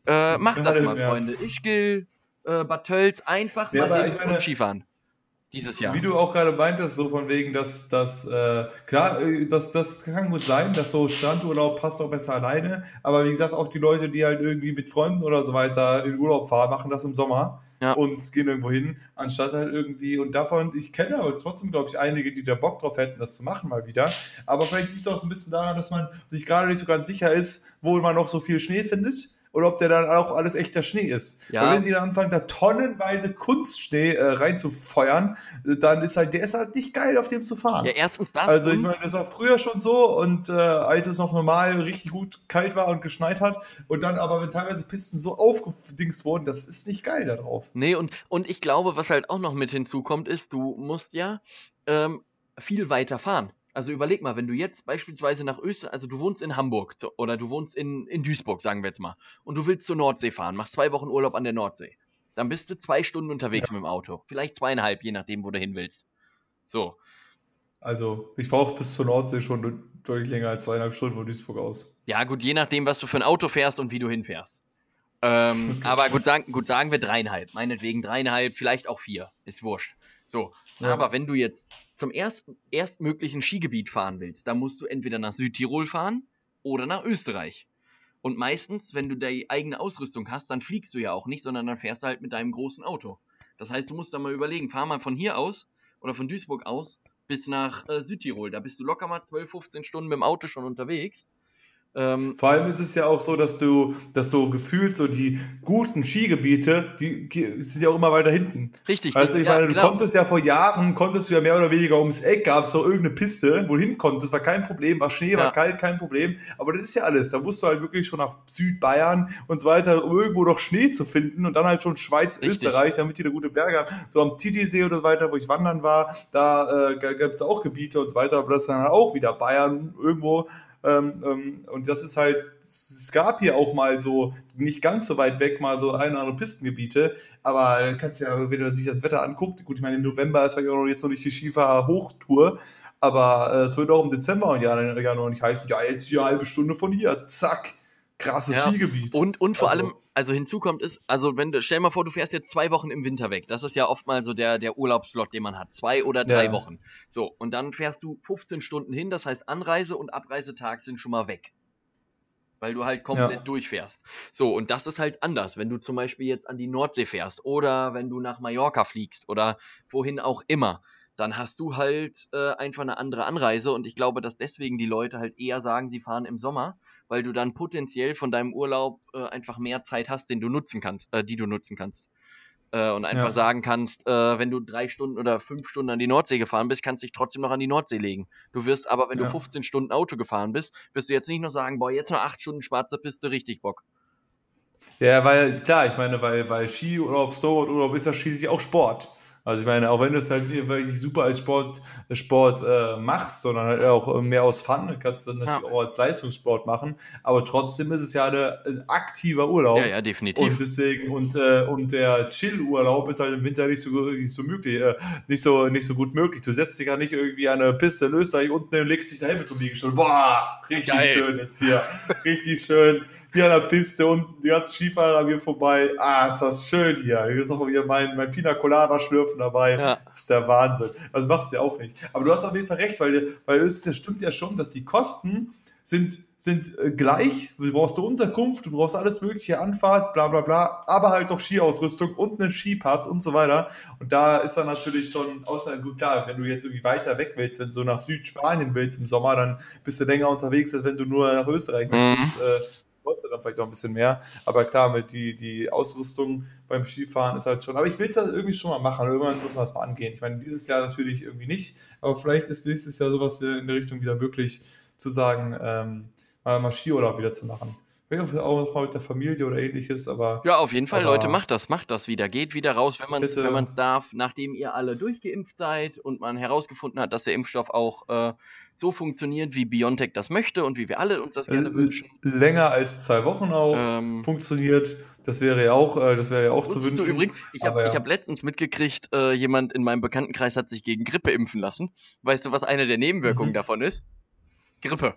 Äh, macht das mal, Freunde. Ischgl, äh, Bad Tölz, einfach ja, mal hin und Skifahren dieses Jahr. Wie du auch gerade meintest, so von wegen, dass das, äh, klar, äh, das, das kann gut sein, dass so Strandurlaub passt auch besser alleine, aber wie gesagt, auch die Leute, die halt irgendwie mit Freunden oder so weiter in Urlaub fahren, machen das im Sommer ja. und gehen irgendwo hin, anstatt halt irgendwie, und davon, ich kenne aber trotzdem, glaube ich, einige, die da Bock drauf hätten, das zu machen mal wieder, aber vielleicht liegt es auch so ein bisschen daran, dass man sich gerade nicht so ganz sicher ist, wo man noch so viel Schnee findet oder ob der dann auch alles echter Schnee ist. Ja. Weil wenn die dann anfangen, da tonnenweise Kunstschnee äh, reinzufeuern, dann ist halt, der ist halt nicht geil, auf dem zu fahren. Ja, erstens das. Also ich meine, das war früher schon so und äh, als es noch normal richtig gut kalt war und geschneit hat und dann aber, wenn teilweise Pisten so aufgedingst wurden, das ist nicht geil da drauf. Nee, und, und ich glaube, was halt auch noch mit hinzukommt, ist, du musst ja ähm, viel weiter fahren. Also überleg mal, wenn du jetzt beispielsweise nach Österreich, also du wohnst in Hamburg oder du wohnst in, in Duisburg, sagen wir jetzt mal, und du willst zur Nordsee fahren, machst zwei Wochen Urlaub an der Nordsee, dann bist du zwei Stunden unterwegs ja. mit dem Auto. Vielleicht zweieinhalb, je nachdem, wo du hin willst. So. Also, ich brauche bis zur Nordsee schon deutlich länger als zweieinhalb Stunden von Duisburg aus. Ja, gut, je nachdem, was du für ein Auto fährst und wie du hinfährst. Ähm. Aber gut sagen, gut, sagen wir dreieinhalb. Meinetwegen dreieinhalb, vielleicht auch vier. Ist wurscht. So. Ja. Aber wenn du jetzt zum ersten, erstmöglichen Skigebiet fahren willst, dann musst du entweder nach Südtirol fahren oder nach Österreich. Und meistens, wenn du die eigene Ausrüstung hast, dann fliegst du ja auch nicht, sondern dann fährst du halt mit deinem großen Auto. Das heißt, du musst dann mal überlegen, fahr mal von hier aus oder von Duisburg aus bis nach äh, Südtirol. Da bist du locker mal 12, 15 Stunden mit dem Auto schon unterwegs. Ähm, Vor allem ist es ja auch so, dass du, dass so gefühlt so die guten Skigebiete, die, die sind ja auch immer weiter hinten. Richtig. Also ich ja, meine, du genau. konntest ja vor Jahren, konntest du ja mehr oder weniger ums Eck, gab es so irgendeine Piste, wo du hin konntest, war kein Problem, war Schnee, ja. war kalt, kein Problem. Aber das ist ja alles. Da musst du halt wirklich schon nach Südbayern und so weiter, um irgendwo noch Schnee zu finden und dann halt schon Schweiz, Richtig. Österreich, damit die da gute Berge haben. So am Titisee oder so weiter, wo ich wandern war, da äh, gibt es auch Gebiete und so weiter, aber das ist dann auch wieder Bayern irgendwo. Ähm, ähm, und das ist halt, es gab hier auch mal so, nicht ganz so weit weg, mal so ein oder andere Pistengebiete, aber dann kannst du ja, wenn du sich das Wetter anguckt, gut, ich meine, im November ist ja jetzt noch nicht die Skifahrer-Hochtour, aber äh, es wird auch im Dezember und ja, ja noch nicht heißen, ja, jetzt hier eine halbe Stunde von hier, zack, krasses ja. Skigebiet. Und, und vor also. allem, also hinzu kommt ist, also wenn du, stell mal vor, du fährst jetzt zwei Wochen im Winter weg. Das ist ja oft mal so der, der Urlaubslot, den man hat. Zwei oder drei ja. Wochen. So, und dann fährst du 15 Stunden hin, das heißt Anreise und Abreisetag sind schon mal weg. Weil du halt komplett ja. durchfährst. So, und das ist halt anders, wenn du zum Beispiel jetzt an die Nordsee fährst oder wenn du nach Mallorca fliegst oder wohin auch immer dann hast du halt äh, einfach eine andere Anreise und ich glaube, dass deswegen die Leute halt eher sagen, sie fahren im Sommer, weil du dann potenziell von deinem Urlaub äh, einfach mehr Zeit hast, den du nutzen kannst, äh, die du nutzen kannst. Äh, und einfach ja. sagen kannst, äh, wenn du drei Stunden oder fünf Stunden an die Nordsee gefahren bist, kannst du dich trotzdem noch an die Nordsee legen. Du wirst aber, wenn ja. du 15 Stunden Auto gefahren bist, wirst du jetzt nicht nur sagen, boah, jetzt noch acht Stunden schwarze Piste, richtig Bock. Ja, weil, klar, ich meine, weil, weil Skiurlaub, Snowboardurlaub ist ja schließlich auch Sport. Also ich meine, auch wenn du es halt wirklich super als Sport, Sport äh, machst, sondern halt auch mehr aus Fun, kannst du dann natürlich ja. auch als Leistungssport machen, aber trotzdem ist es ja eine, ein aktiver Urlaub. Ja, ja, definitiv. Und deswegen, und, äh, und der Chill-Urlaub ist halt im Winter nicht so, nicht so möglich, äh, nicht so, nicht so gut möglich. Du setzt dich ja nicht irgendwie an eine Piste in Österreich unten und legst dich mit so einem Liegestuhl. Boah, richtig Geil. schön jetzt hier. Richtig schön hier an der Piste und die ganzen Skifahrer an mir vorbei. Ah, ist das schön hier. Hier ist auch wieder mein, mein Pina Colada schlürfen dabei. Ja. Das ist der Wahnsinn. Also machst du ja auch nicht. Aber du hast auf jeden Fall recht, weil, weil es stimmt ja schon, dass die Kosten sind, sind äh, gleich. Du brauchst eine Unterkunft, du brauchst alles mögliche, Anfahrt, bla bla bla, aber halt noch Skiausrüstung und einen Skipass und so weiter. Und da ist dann natürlich schon, außer gut klar, wenn du jetzt irgendwie weiter weg willst, wenn du so nach Südspanien willst im Sommer, dann bist du länger unterwegs, als wenn du nur nach Österreich mhm. möchtest. Äh, kostet dann vielleicht auch ein bisschen mehr. Aber klar, mit die, die Ausrüstung beim Skifahren ist halt schon. Aber ich will es dann irgendwie schon mal machen. Irgendwann muss man das mal angehen. Ich meine, dieses Jahr natürlich irgendwie nicht. Aber vielleicht ist nächstes Jahr sowas in der Richtung wieder möglich, zu sagen, ähm, mal, mal Skiurlaub wieder zu machen. Vielleicht auch mal mit der Familie oder ähnliches, aber. Ja, auf jeden Fall, Leute, macht das, macht das wieder. Geht wieder raus, wenn man es wenn darf, nachdem ihr alle durchgeimpft seid und man herausgefunden hat, dass der Impfstoff auch äh, so funktioniert, wie BioNTech das möchte und wie wir alle uns das gerne äh, wünschen. Länger als zwei Wochen auch ähm, funktioniert. Das wäre ja auch, äh, das wäre ja auch zu wünschen. Übrigens, ich habe ja. hab letztens mitgekriegt, äh, jemand in meinem Bekanntenkreis hat sich gegen Grippe impfen lassen. Weißt du, was eine der Nebenwirkungen mhm. davon ist? Grippe.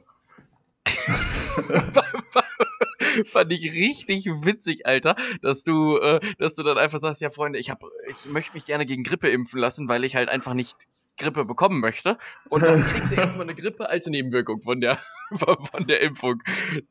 Fand ich richtig witzig, Alter, dass du, äh, dass du dann einfach sagst, ja Freunde, ich hab, ich möchte mich gerne gegen Grippe impfen lassen, weil ich halt einfach nicht Grippe bekommen möchte. Und dann kriegst du erstmal eine Grippe als Nebenwirkung von der, von der Impfung.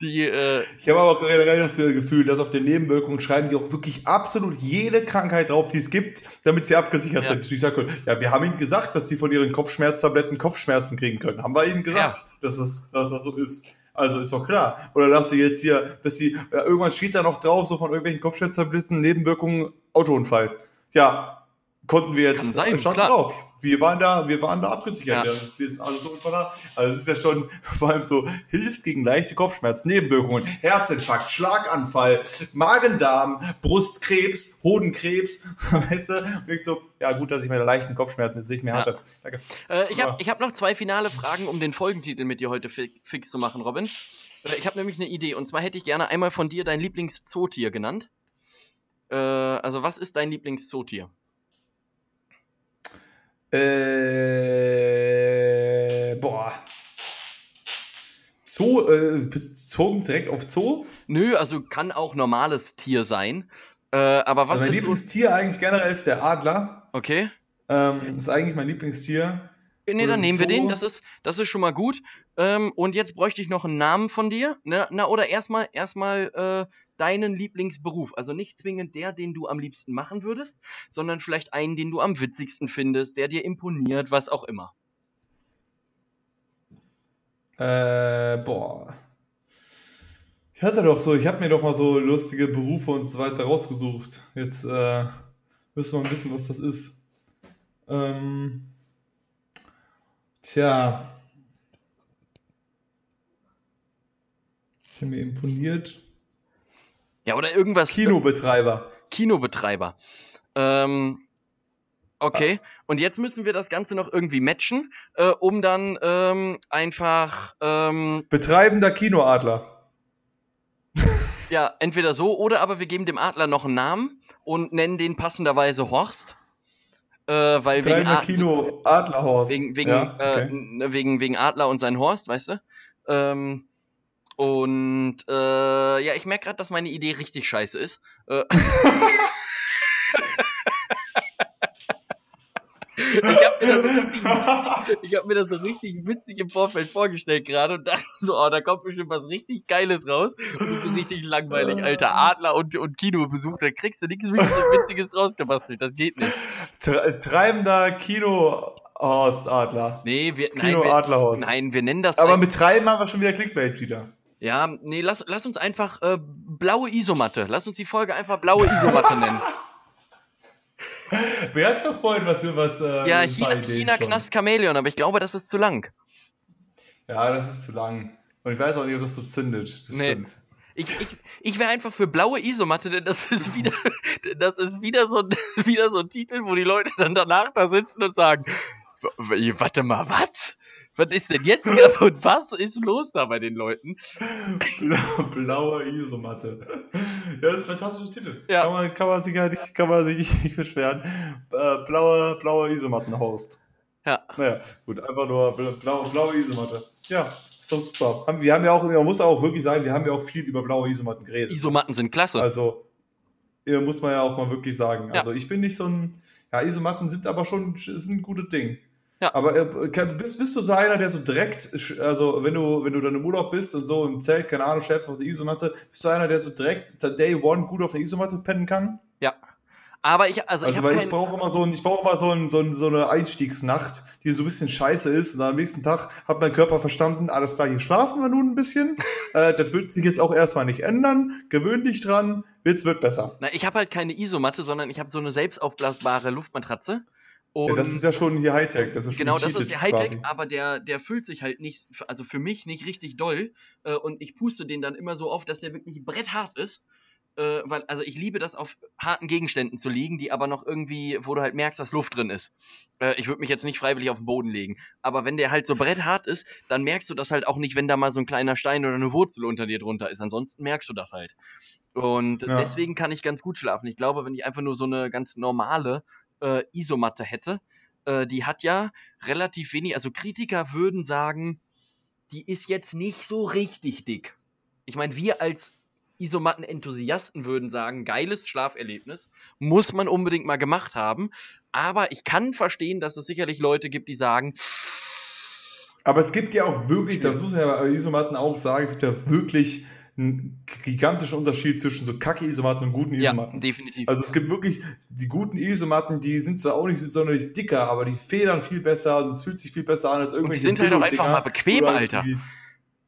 Die, äh ich habe aber generell das Gefühl, dass auf den Nebenwirkungen schreiben die auch wirklich absolut jede Krankheit drauf, die es gibt, damit sie abgesichert ja. sind. Ich sage, ja, wir haben ihnen gesagt, dass sie von ihren Kopfschmerztabletten Kopfschmerzen kriegen können. Haben wir ihnen gesagt, ja. dass, es, dass das so ist. Also ist doch klar. Oder dass sie jetzt hier, dass sie, ja, irgendwann steht da noch drauf, so von irgendwelchen Kopfschmerztabletten, Nebenwirkungen, Autounfall. Ja, konnten wir jetzt, sein, stand klar. drauf. Wir waren da, wir waren da abgesichert. Ja. Sie ist also, so da. also es ist ja schon vor allem so, hilft gegen leichte Kopfschmerzen, Nebenwirkungen, Herzinfarkt, Schlaganfall, Magen-Darm, Brustkrebs, Hodenkrebs, weißt du? Und ich so, ja gut, dass ich meine leichten Kopfschmerzen jetzt nicht mehr hatte. Danke. Äh, ich habe hab noch zwei finale Fragen, um den Folgentitel mit dir heute fi fix zu machen, Robin. Äh, ich habe nämlich eine Idee und zwar hätte ich gerne einmal von dir dein Lieblingszootier genannt. Äh, also was ist dein Lieblingszootier? Äh, boah. Zoo, äh, bezogen direkt auf Zoo? Nö, also kann auch normales Tier sein. Äh, aber was also mein Lieblingstier so eigentlich generell ist der Adler. Okay. Ähm, ist eigentlich mein Lieblingstier. Nee, dann nehmen Zoo. wir den. Das ist, das ist schon mal gut. Ähm, und jetzt bräuchte ich noch einen Namen von dir. Ne? Na, oder erstmal erstmal äh, deinen Lieblingsberuf. Also nicht zwingend der, den du am liebsten machen würdest, sondern vielleicht einen, den du am witzigsten findest, der dir imponiert, was auch immer. Äh, boah. Ich hatte doch so, ich habe mir doch mal so lustige Berufe und so weiter rausgesucht. Jetzt äh, müssen wir wissen, was das ist. Ähm, tja. Der mir imponiert. Ja, oder irgendwas. Kinobetreiber. Kinobetreiber. Ähm, okay. Ah. Und jetzt müssen wir das Ganze noch irgendwie matchen, äh, um dann ähm, einfach. Ähm, Betreibender Kinoadler. ja, entweder so oder aber wir geben dem Adler noch einen Namen und nennen den passenderweise Horst. Äh, weil wegen Ad Kino Adlerhorst. Wegen, wegen, ja, okay. äh, wegen, wegen Adler und sein Horst, weißt du? Ähm, und äh, ja, ich merke gerade, dass meine Idee richtig scheiße ist. Äh, ich habe mir, hab mir, das so richtig witzig im Vorfeld vorgestellt gerade und dachte so, oh, da kommt bestimmt was richtig Geiles raus. Und das ist so richtig langweilig. Alter, Adler und, und Kinobesuch, da kriegst du nichts Witziges draus gebastelt. Das geht nicht. Treibender Kino Horst Adler. Nee, wir, Kino nein, wir, Adlerhorst. Nein, wir nennen das. Aber mit Treiben haben wir schon wieder Clickbait wieder. Ja, nee, lass, lass uns einfach äh, blaue Isomatte. Lass uns die Folge einfach blaue Isomatte nennen. Wir hatten doch vorhin was. was äh, ja, China, China Knast Chameleon, aber ich glaube, das ist zu lang. Ja, das ist zu lang. Und ich weiß auch nicht, ob das so zündet. Das nee. stimmt. Ich, ich, ich wäre einfach für blaue Isomatte, denn das ist wieder, das ist wieder so, wieder so ein Titel, wo die Leute dann danach da sitzen und sagen, warte mal, was? Was ist denn jetzt hier und was ist los da bei den Leuten? Blaue Isomatte. Ja, das ist ein fantastischer Titel. Ja. Kann, man, kann, man sich ja nicht, kann man sich nicht, beschweren. Äh, blaue, blaue Isomattenhorst. Ja. Naja, gut, einfach nur blaue, blaue Isomatte. Ja, ist doch super. Wir haben ja auch, man muss auch wirklich sagen, wir haben ja auch viel über blaue Isomatten geredet. Isomatten sind klasse. Also, muss man ja auch mal wirklich sagen. Ja. Also, ich bin nicht so ein, ja, Isomatten sind aber schon ist ein gutes Ding. Ja. Aber äh, bist, bist du so einer, der so direkt, also wenn du, wenn du dann im Urlaub bist und so im Zelt, keine Ahnung, schläfst auf der Isomatte, bist du einer, der so direkt Day One gut auf der Isomatte pennen kann? Ja. Aber ich, also, also ich, weil ich brauche immer so ein, ich brauche immer so, ein, so, ein, so eine Einstiegsnacht, die so ein bisschen scheiße ist. Und am nächsten Tag hat mein Körper verstanden, alles klar, hier schlafen wir nun ein bisschen. äh, das wird sich jetzt auch erstmal nicht ändern. Gewöhn dich dran, es wird besser. Na, ich habe halt keine Isomatte, sondern ich habe so eine selbstaufblasbare Luftmatratze. Und ja, das ist ja schon hier Hightech. Das ist genau, das ist der Hightech, aber der, der füllt sich halt nicht, also für mich nicht richtig doll. Äh, und ich puste den dann immer so auf, dass der wirklich bretthart ist äh, weil, also ich liebe das, auf harten Gegenständen zu liegen, die aber noch irgendwie, wo du halt merkst, dass Luft drin ist. Äh, ich würde mich jetzt nicht freiwillig auf den Boden legen. Aber wenn der halt so bretthart ist, dann merkst du das halt auch nicht, wenn da mal so ein kleiner Stein oder eine Wurzel unter dir drunter ist. Ansonsten merkst du das halt. Und ja. deswegen kann ich ganz gut schlafen. Ich glaube, wenn ich einfach nur so eine ganz normale äh, Isomatte hätte, äh, die hat ja relativ wenig, also Kritiker würden sagen, die ist jetzt nicht so richtig dick. Ich meine, wir als Isomatten-Enthusiasten würden sagen, geiles Schlaferlebnis, muss man unbedingt mal gemacht haben. Aber ich kann verstehen, dass es sicherlich Leute gibt, die sagen, aber es gibt ja auch wirklich, das muss man ja bei Isomatten auch sagen, es gibt ja wirklich einen gigantischen Unterschied zwischen so kacke Isomatten und guten Isomatten. Ja, definitiv. Also es gibt wirklich die guten Isomatten, die sind zwar auch nicht sonderlich dicker, aber die federn viel besser und es fühlt sich viel besser an als irgendwelche Und die sind halt auch einfach mal bequem, Alter.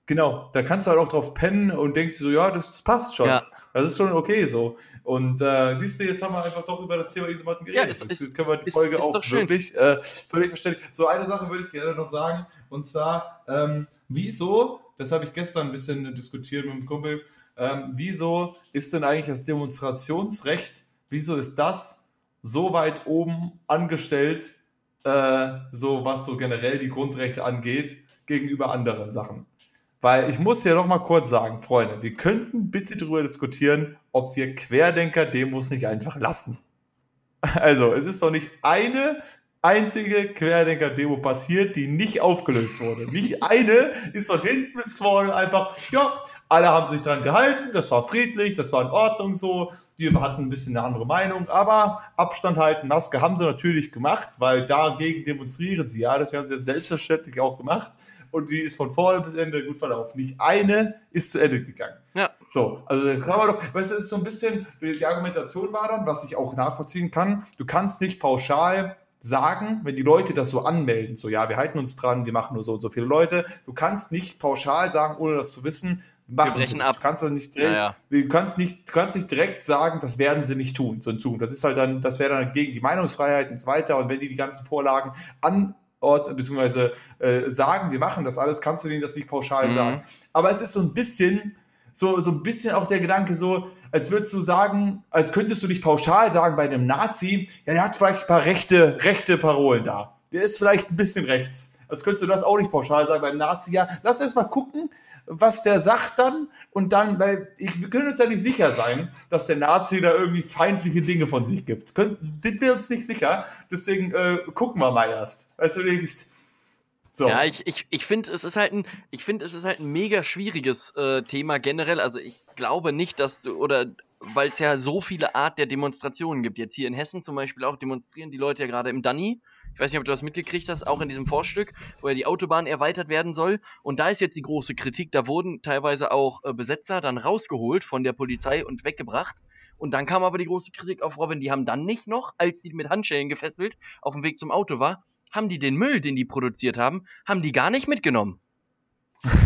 Genau, da kannst du halt auch drauf pennen und denkst so, ja, das passt schon. Ja. Das ist schon okay so. Und äh, siehst du, jetzt haben wir einfach doch über das Thema Isomatten geredet. Ja, ist, jetzt können wir die Folge ist, ist auch wirklich äh, völlig verständlich. So eine Sache würde ich gerne noch sagen, und zwar, ähm, wieso, das habe ich gestern ein bisschen diskutiert mit dem Kumpel, ähm, wieso ist denn eigentlich das Demonstrationsrecht, wieso ist das so weit oben angestellt, äh, so was so generell die Grundrechte angeht, gegenüber anderen Sachen? Weil ich muss ja noch mal kurz sagen, Freunde, wir könnten bitte darüber diskutieren, ob wir Querdenker-Demos nicht einfach lassen. Also, es ist doch nicht eine einzige Querdenker-Demo passiert, die nicht aufgelöst wurde. Nicht eine ist von hinten bis vorne einfach, ja, alle haben sich dran gehalten, das war friedlich, das war in Ordnung so, wir hatten ein bisschen eine andere Meinung, aber Abstand halten, Maske haben sie natürlich gemacht, weil dagegen demonstrieren sie ja, das haben sie selbstverständlich auch gemacht und die ist von vorne bis Ende gut verlaufen. Nicht eine ist zu Ende gegangen. Ja. So, also kann man doch, weißt du, es ist so ein bisschen, die Argumentation war dann, was ich auch nachvollziehen kann, du kannst nicht pauschal sagen, wenn die Leute das so anmelden, so ja, wir halten uns dran, wir machen nur so und so viele Leute, du kannst nicht pauschal sagen, ohne das zu wissen, machen wir brechen ab. Du kannst das nicht direkt, ja, ja. Du kannst nicht, du kannst nicht direkt sagen, das werden sie nicht tun, so in Zukunft. Das ist halt dann, das wäre dann gegen die Meinungsfreiheit und so weiter. Und wenn die die ganzen Vorlagen an Ort, beziehungsweise äh, sagen, wir machen das alles, kannst du denen das nicht pauschal mhm. sagen. Aber es ist so ein bisschen, so, so ein bisschen auch der Gedanke, so, als würdest du sagen, als könntest du nicht pauschal sagen bei einem Nazi, ja, der hat vielleicht ein paar rechte, rechte Parolen da. Der ist vielleicht ein bisschen rechts. Als könntest du das auch nicht pauschal sagen bei einem Nazi, ja, lass erst mal gucken, was der sagt dann und dann, weil ich, wir können uns ja nicht sicher sein, dass der Nazi da irgendwie feindliche Dinge von sich gibt. Können, sind wir uns nicht sicher, deswegen äh, gucken wir mal erst. Weißt du, denkst, so. Ja, ich, ich, ich finde, es ist halt ein, es ist halt ein mega schwieriges äh, Thema generell. Also ich glaube nicht, dass du, oder weil es ja so viele Art der Demonstrationen gibt. Jetzt hier in Hessen zum Beispiel auch demonstrieren die Leute ja gerade im Danny ich weiß nicht, ob du das mitgekriegt hast, auch in diesem Vorstück, wo ja die Autobahn erweitert werden soll. Und da ist jetzt die große Kritik, da wurden teilweise auch äh, Besetzer dann rausgeholt von der Polizei und weggebracht. Und dann kam aber die große Kritik auf Robin, die haben dann nicht noch, als sie mit Handschellen gefesselt auf dem Weg zum Auto war, haben die den Müll, den die produziert haben, haben die gar nicht mitgenommen.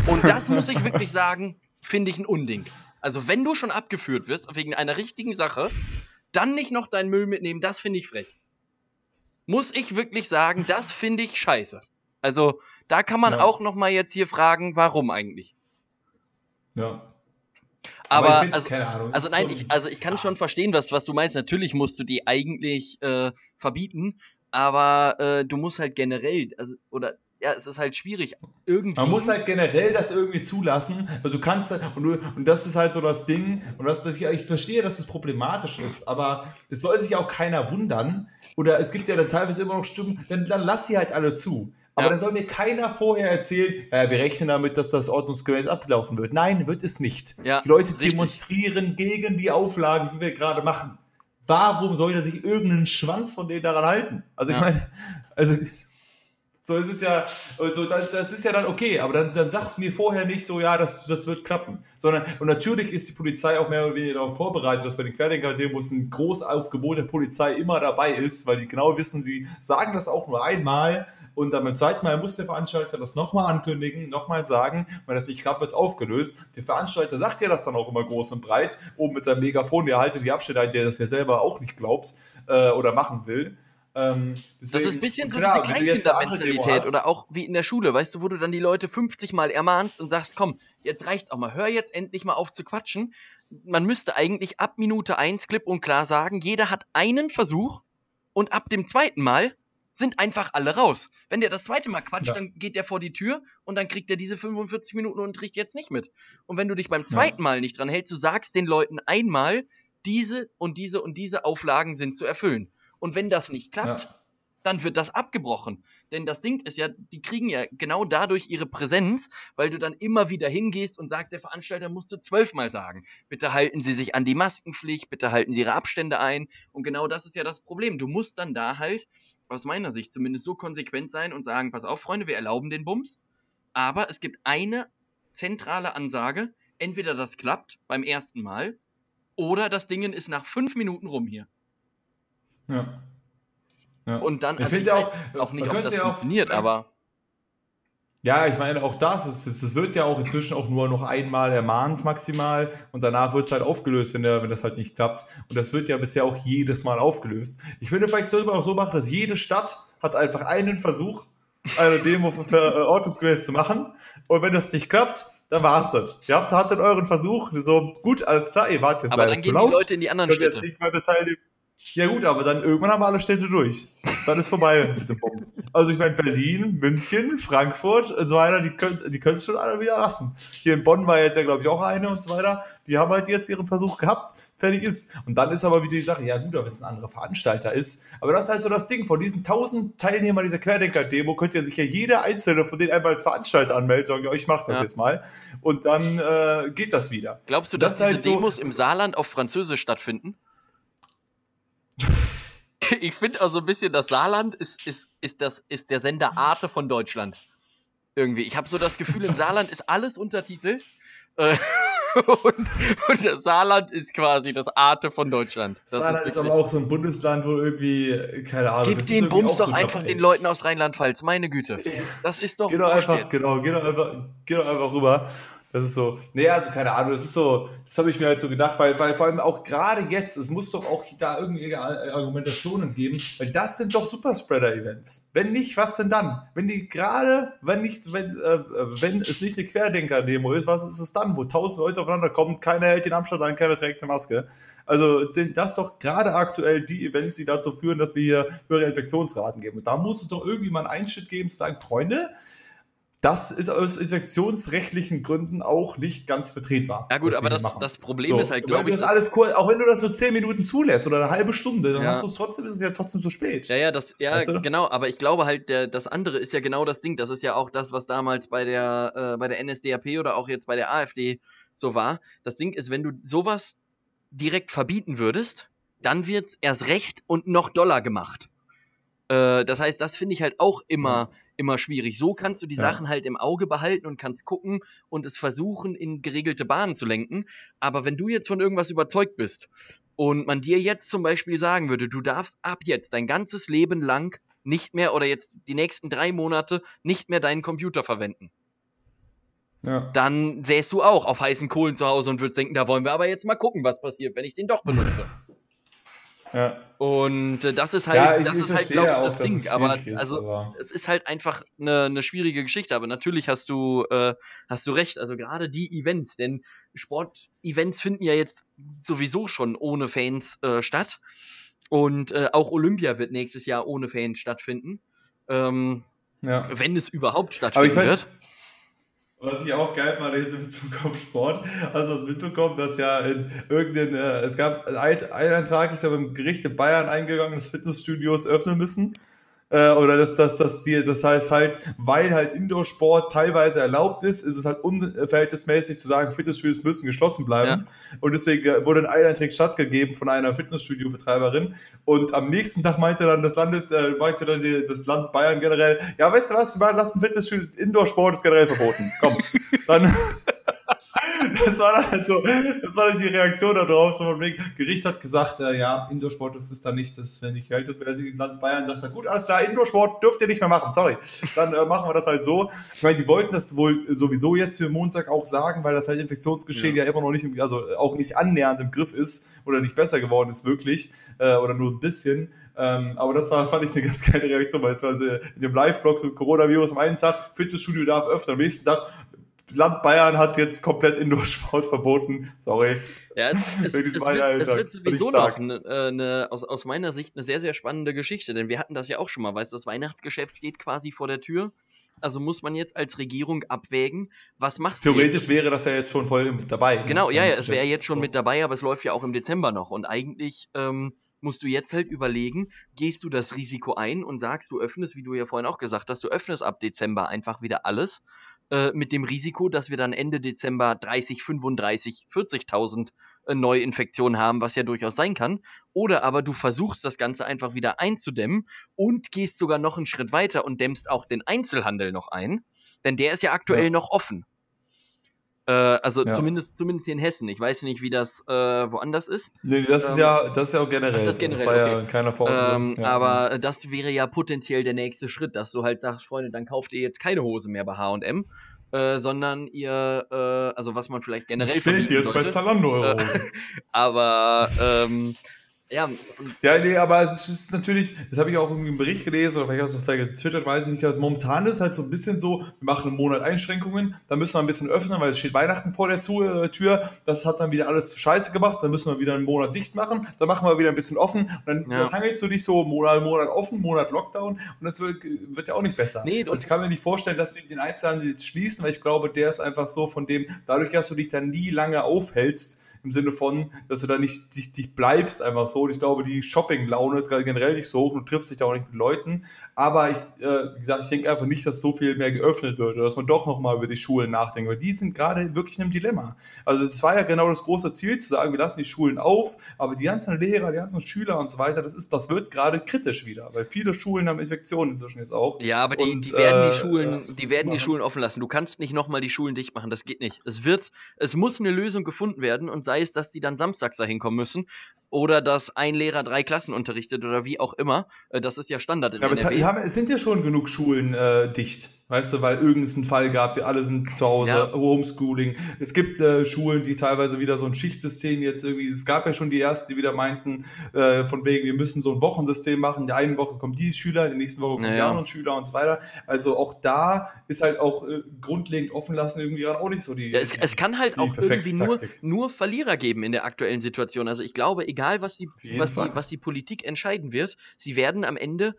Und das muss ich wirklich sagen, finde ich ein Unding. Also wenn du schon abgeführt wirst wegen einer richtigen Sache, dann nicht noch deinen Müll mitnehmen, das finde ich frech muss ich wirklich sagen, das finde ich scheiße. Also, da kann man ja. auch noch mal jetzt hier fragen, warum eigentlich? Ja. Aber, Aber find, also, keine Ahnung, also nein, so ich, also ich kann ja. schon verstehen, was, was du meinst. Natürlich musst du die eigentlich äh, verbieten, aber äh, du musst halt generell, also, oder ja, es ist halt schwierig. Irgendwie. Man muss halt generell das irgendwie zulassen. Also du kannst halt, und, du, und das ist halt so das Ding, und das, das ich, ich verstehe, dass es problematisch ist, aber es soll sich auch keiner wundern, oder es gibt ja dann teilweise immer noch Stimmen, dann, dann lass sie halt alle zu. Aber ja. dann soll mir keiner vorher erzählen, äh, wir rechnen damit, dass das ordnungsgemäß ablaufen wird. Nein, wird es nicht. Ja, die Leute richtig. demonstrieren gegen die Auflagen, die wir gerade machen. Warum soll er sich irgendeinen Schwanz von denen daran halten? Also ich ja. meine, also So ist es ja, so, das, das ist ja dann okay, aber dann, dann sagt mir vorher nicht so, ja, das, das wird klappen. Sondern, und natürlich ist die Polizei auch mehr oder weniger darauf vorbereitet, dass bei den Querdenker-Demos ein Großaufgebot der Polizei immer dabei ist, weil die genau wissen, sie sagen das auch nur einmal und dann beim zweiten Mal muss der Veranstalter das nochmal ankündigen, nochmal sagen. Wenn das nicht klappt, wird es aufgelöst. Der Veranstalter sagt ja das dann auch immer groß und breit, oben mit seinem Megafon, der haltet die Abstände ein, der das ja selber auch nicht glaubt äh, oder machen will. Ähm, deswegen, das ist ein bisschen so klar, diese Kleinkindermentalität oder auch wie in der Schule, weißt du, wo du dann die Leute 50 Mal ermahnst und sagst, komm, jetzt reicht's auch mal, hör jetzt endlich mal auf zu quatschen. Man müsste eigentlich ab Minute 1 klipp und klar sagen, jeder hat einen Versuch und ab dem zweiten Mal sind einfach alle raus. Wenn der das zweite Mal quatscht, ja. dann geht der vor die Tür und dann kriegt er diese 45 Minuten Unterricht jetzt nicht mit. Und wenn du dich beim zweiten ja. Mal nicht dran hältst, du sagst den Leuten einmal, diese und diese und diese Auflagen sind zu erfüllen. Und wenn das nicht klappt, ja. dann wird das abgebrochen. Denn das Ding ist ja, die kriegen ja genau dadurch ihre Präsenz, weil du dann immer wieder hingehst und sagst, der Veranstalter musste zwölfmal sagen, bitte halten Sie sich an die Maskenpflicht, bitte halten Sie Ihre Abstände ein. Und genau das ist ja das Problem. Du musst dann da halt aus meiner Sicht zumindest so konsequent sein und sagen, pass auf, Freunde, wir erlauben den Bums, aber es gibt eine zentrale Ansage, entweder das klappt beim ersten Mal oder das Ding ist nach fünf Minuten rum hier. Ja. ja. Und dann, ich also finde auch, auch nicht, ob das ja funktioniert, aber ja, ich meine, auch das, es, es wird ja auch inzwischen auch nur noch einmal ermahnt maximal und danach wird es halt aufgelöst, wenn, der, wenn das halt nicht klappt. Und das wird ja bisher auch jedes Mal aufgelöst. Ich finde, vielleicht sollte man auch so machen, dass jede Stadt hat einfach einen Versuch, eine Demo für, äh, ordnungsgemäß zu machen. Und wenn das nicht klappt, dann war es das. Ihr habt, hattet euren Versuch, so gut, alles klar, ihr wart jetzt Aber leider zu laut. Die Leute in die anderen Städte. Jetzt nicht weiter teilnehmen. Ja gut, aber dann irgendwann haben wir alle Städte durch. Dann ist vorbei mit dem Bums. Also ich meine Berlin, München, Frankfurt und so weiter, die können die können es schon alle wieder lassen. Hier in Bonn war jetzt ja glaube ich auch eine und so weiter. Die haben halt jetzt ihren Versuch gehabt, fertig ist. Und dann ist aber wieder die Sache, ja gut, wenn es ein anderer Veranstalter ist. Aber das ist halt so das Ding, von diesen 1000 Teilnehmern dieser Querdenker-Demo könnte ja sich ja jeder einzelne von denen einmal als Veranstalter anmelden und sagen, ja, ich mache das ja. jetzt mal. Und dann äh, geht das wieder. Glaubst du, dass das diese halt Demos so, im Saarland auf Französisch stattfinden? Ich finde auch so ein bisschen, das Saarland ist, ist, ist, das, ist der Sender Arte von Deutschland. Irgendwie. Ich habe so das Gefühl, im Saarland ist alles Untertitel. Äh, und, und, das Saarland ist quasi das Arte von Deutschland. Das Saarland ist, ist, aber auch so ein Bundesland, wo irgendwie, keine Ahnung. Gib den Bums doch einfach dabei. den Leuten aus Rheinland-Pfalz, meine Güte. Das ist doch. Geh doch einfach, genau, geh doch einfach, geh doch einfach rüber. Das ist so, nee, also keine Ahnung, das ist so, das habe ich mir halt so gedacht, weil, weil vor allem auch gerade jetzt, es muss doch auch da irgendwie Argumentationen geben, weil das sind doch Superspreader-Events. Wenn nicht, was denn dann? Wenn die gerade, wenn nicht, wenn, äh, wenn es nicht eine Querdenker-Demo ist, was ist es dann, wo tausend Leute aufeinander kommen, keiner hält den Abstand ein, keiner trägt eine Maske. Also sind das doch gerade aktuell die Events, die dazu führen, dass wir hier höhere Infektionsraten geben. Und da muss es doch irgendwie mal einen Einschnitt geben, zu sagen, Freunde, das ist aus infektionsrechtlichen Gründen auch nicht ganz vertretbar. Ja gut, aber das, das Problem so, ist halt, glaube ich... Das alles cool, auch wenn du das nur 10 Minuten zulässt oder eine halbe Stunde, dann ja. hast du es trotzdem, ist es ja trotzdem zu spät. Ja, ja, das, ja, weißt du? genau, aber ich glaube halt, der, das andere ist ja genau das Ding. Das ist ja auch das, was damals bei der, äh, bei der NSDAP oder auch jetzt bei der AfD so war. Das Ding ist, wenn du sowas direkt verbieten würdest, dann wird es erst recht und noch doller gemacht. Äh, das heißt, das finde ich halt auch immer, immer schwierig. So kannst du die ja. Sachen halt im Auge behalten und kannst gucken und es versuchen, in geregelte Bahnen zu lenken. Aber wenn du jetzt von irgendwas überzeugt bist und man dir jetzt zum Beispiel sagen würde, du darfst ab jetzt dein ganzes Leben lang nicht mehr oder jetzt die nächsten drei Monate nicht mehr deinen Computer verwenden. Ja. Dann säst du auch auf heißen Kohlen zu Hause und würdest denken, da wollen wir aber jetzt mal gucken, was passiert, wenn ich den doch benutze. Ja. Und äh, das ist halt, ja, das ist halt, glaube ich, das Ding. Aber ist, also aber. es ist halt einfach eine, eine schwierige Geschichte. Aber natürlich hast du, äh, hast du recht. Also gerade die Events, denn Sportevents finden ja jetzt sowieso schon ohne Fans äh, statt. Und äh, auch Olympia wird nächstes Jahr ohne Fans stattfinden. Ähm, ja. Wenn es überhaupt stattfinden wird. Was ich auch geil fand jetzt in Bezug auf Sport, hast das mitbekommen, dass ja in irgendein, äh, es gab ein, ein Eintrag, ist ja beim Gericht in Bayern eingegangen, dass Fitnessstudios öffnen müssen. Äh, oder dass das, das, die, das heißt halt, weil halt Indoor-Sport teilweise erlaubt ist, ist es halt unverhältnismäßig zu sagen, Fitnessstudios müssen geschlossen bleiben. Ja. Und deswegen äh, wurde ein Eintrag stattgegeben von einer Fitnessstudio-Betreiberin. Und am nächsten Tag meinte dann das Landes, äh, meinte dann die, das Land Bayern generell, ja, weißt du was, wir lassen Fitnessstudio, Indoor-Sport ist generell verboten. Komm. Dann das war dann halt so, das war dann die Reaktion darauf, so von wegen, Gericht hat gesagt, äh, ja, Indoorsport das ist dann nicht, das wenn ich hält, das wäre im Land Bayern sagt dann, gut, alles klar, Indoorsport dürft ihr nicht mehr machen, sorry. Dann äh, machen wir das halt so. Ich meine, die wollten das wohl sowieso jetzt für Montag auch sagen, weil das halt Infektionsgeschehen ja, ja immer noch nicht, also auch nicht annähernd im Griff ist oder nicht besser geworden ist, wirklich, äh, oder nur ein bisschen. Ähm, aber das war, fand ich eine ganz geile Reaktion, weil es war in dem Live-Blog Coronavirus am einen Tag, Fitnessstudio darf öfter, am nächsten Tag, Land Bayern hat jetzt komplett Indoor-Sport verboten. Sorry. Ja, es, es, es, wird, es wird, sowieso noch eine, eine, aus, aus meiner Sicht eine sehr, sehr spannende Geschichte, denn wir hatten das ja auch schon mal, weißt du, das Weihnachtsgeschäft steht quasi vor der Tür. Also muss man jetzt als Regierung abwägen, was macht Theoretisch wäre das ja jetzt schon voll dabei. Ne? Genau, ja, ja, es wäre jetzt schon so. mit dabei, aber es läuft ja auch im Dezember noch. Und eigentlich ähm, musst du jetzt halt überlegen, gehst du das Risiko ein und sagst, du öffnest, wie du ja vorhin auch gesagt hast, du öffnest ab Dezember einfach wieder alles äh, mit dem Risiko, dass wir dann Ende Dezember 30, 35, 40.000 äh, Neuinfektionen haben, was ja durchaus sein kann. Oder aber du versuchst das Ganze einfach wieder einzudämmen und gehst sogar noch einen Schritt weiter und dämmst auch den Einzelhandel noch ein, denn der ist ja aktuell ja. noch offen. Äh, also ja. zumindest, zumindest hier in Hessen. Ich weiß nicht, wie das äh, woanders ist. Nee, das ähm, ist ja, das ist ja auch generell. Das, generell, das war okay. ja keiner Verordnung. Ähm, ja. Aber das wäre ja potenziell der nächste Schritt, dass du halt sagst, Freunde, dann kauft ihr jetzt keine Hose mehr bei HM. Äh, sondern ihr, äh, also was man vielleicht generell. Ihr jetzt bei Zalando eure Hosen. aber ähm, ja. Ja, nee, aber es ist natürlich, das habe ich auch irgendwie im Bericht gelesen oder vielleicht auch vielleicht getwittert, weiß ich nicht, also momentan ist halt so ein bisschen so, wir machen einen Monat Einschränkungen, dann müssen wir ein bisschen öffnen, weil es steht Weihnachten vor der äh, Tür, das hat dann wieder alles scheiße gemacht, dann müssen wir wieder einen Monat dicht machen, dann machen wir wieder ein bisschen offen und dann ja. hangelst du dich so Monat, Monat offen, Monat Lockdown und das wird, wird ja auch nicht besser. Nee, also ich kann mir nicht vorstellen, dass sie den Einzelhandel jetzt schließen, weil ich glaube, der ist einfach so von dem, dadurch, dass du dich dann nie lange aufhältst, im Sinne von, dass du da nicht dich, dich bleibst einfach so. Und ich glaube, die Shopping-Laune ist gerade generell nicht so hoch, du triffst dich da auch nicht mit Leuten. Aber ich, äh, wie gesagt, ich denke einfach nicht, dass so viel mehr geöffnet wird oder dass man doch nochmal über die Schulen nachdenkt, weil die sind gerade wirklich in einem Dilemma. Also es war ja genau das große Ziel, zu sagen, wir lassen die Schulen auf, aber die ganzen Lehrer, die ganzen Schüler und so weiter, das ist, das wird gerade kritisch wieder, weil viele Schulen haben Infektionen inzwischen jetzt auch. Ja, aber die, und, die werden die äh, Schulen, äh, die werden die Schulen offen lassen. Du kannst nicht nochmal die Schulen dicht machen, das geht nicht. Es wird, es muss eine Lösung gefunden werden und sei es, dass die dann samstags dahin kommen müssen oder dass ein Lehrer drei Klassen unterrichtet oder wie auch immer. Äh, das ist ja Standard in ja, NRW. Es, haben, es sind ja schon genug Schulen äh, dicht. Weißt du, weil irgendeinen Fall gab, die alle sind zu Hause, ja. Homeschooling. Es gibt äh, Schulen, die teilweise wieder so ein Schichtsystem jetzt irgendwie, es gab ja schon die ersten, die wieder meinten, äh, von wegen, wir müssen so ein Wochensystem machen. In der einen Woche kommen die Schüler, in der nächsten Woche kommen ja, die anderen Schüler und so weiter. Also auch da ist halt auch äh, grundlegend offen lassen irgendwie gerade auch nicht so die. Ja, es, es, kann halt auch irgendwie nur, nur Verlierer geben in der aktuellen Situation. Also ich glaube, egal was die, was die, was die Politik entscheiden wird, sie werden am Ende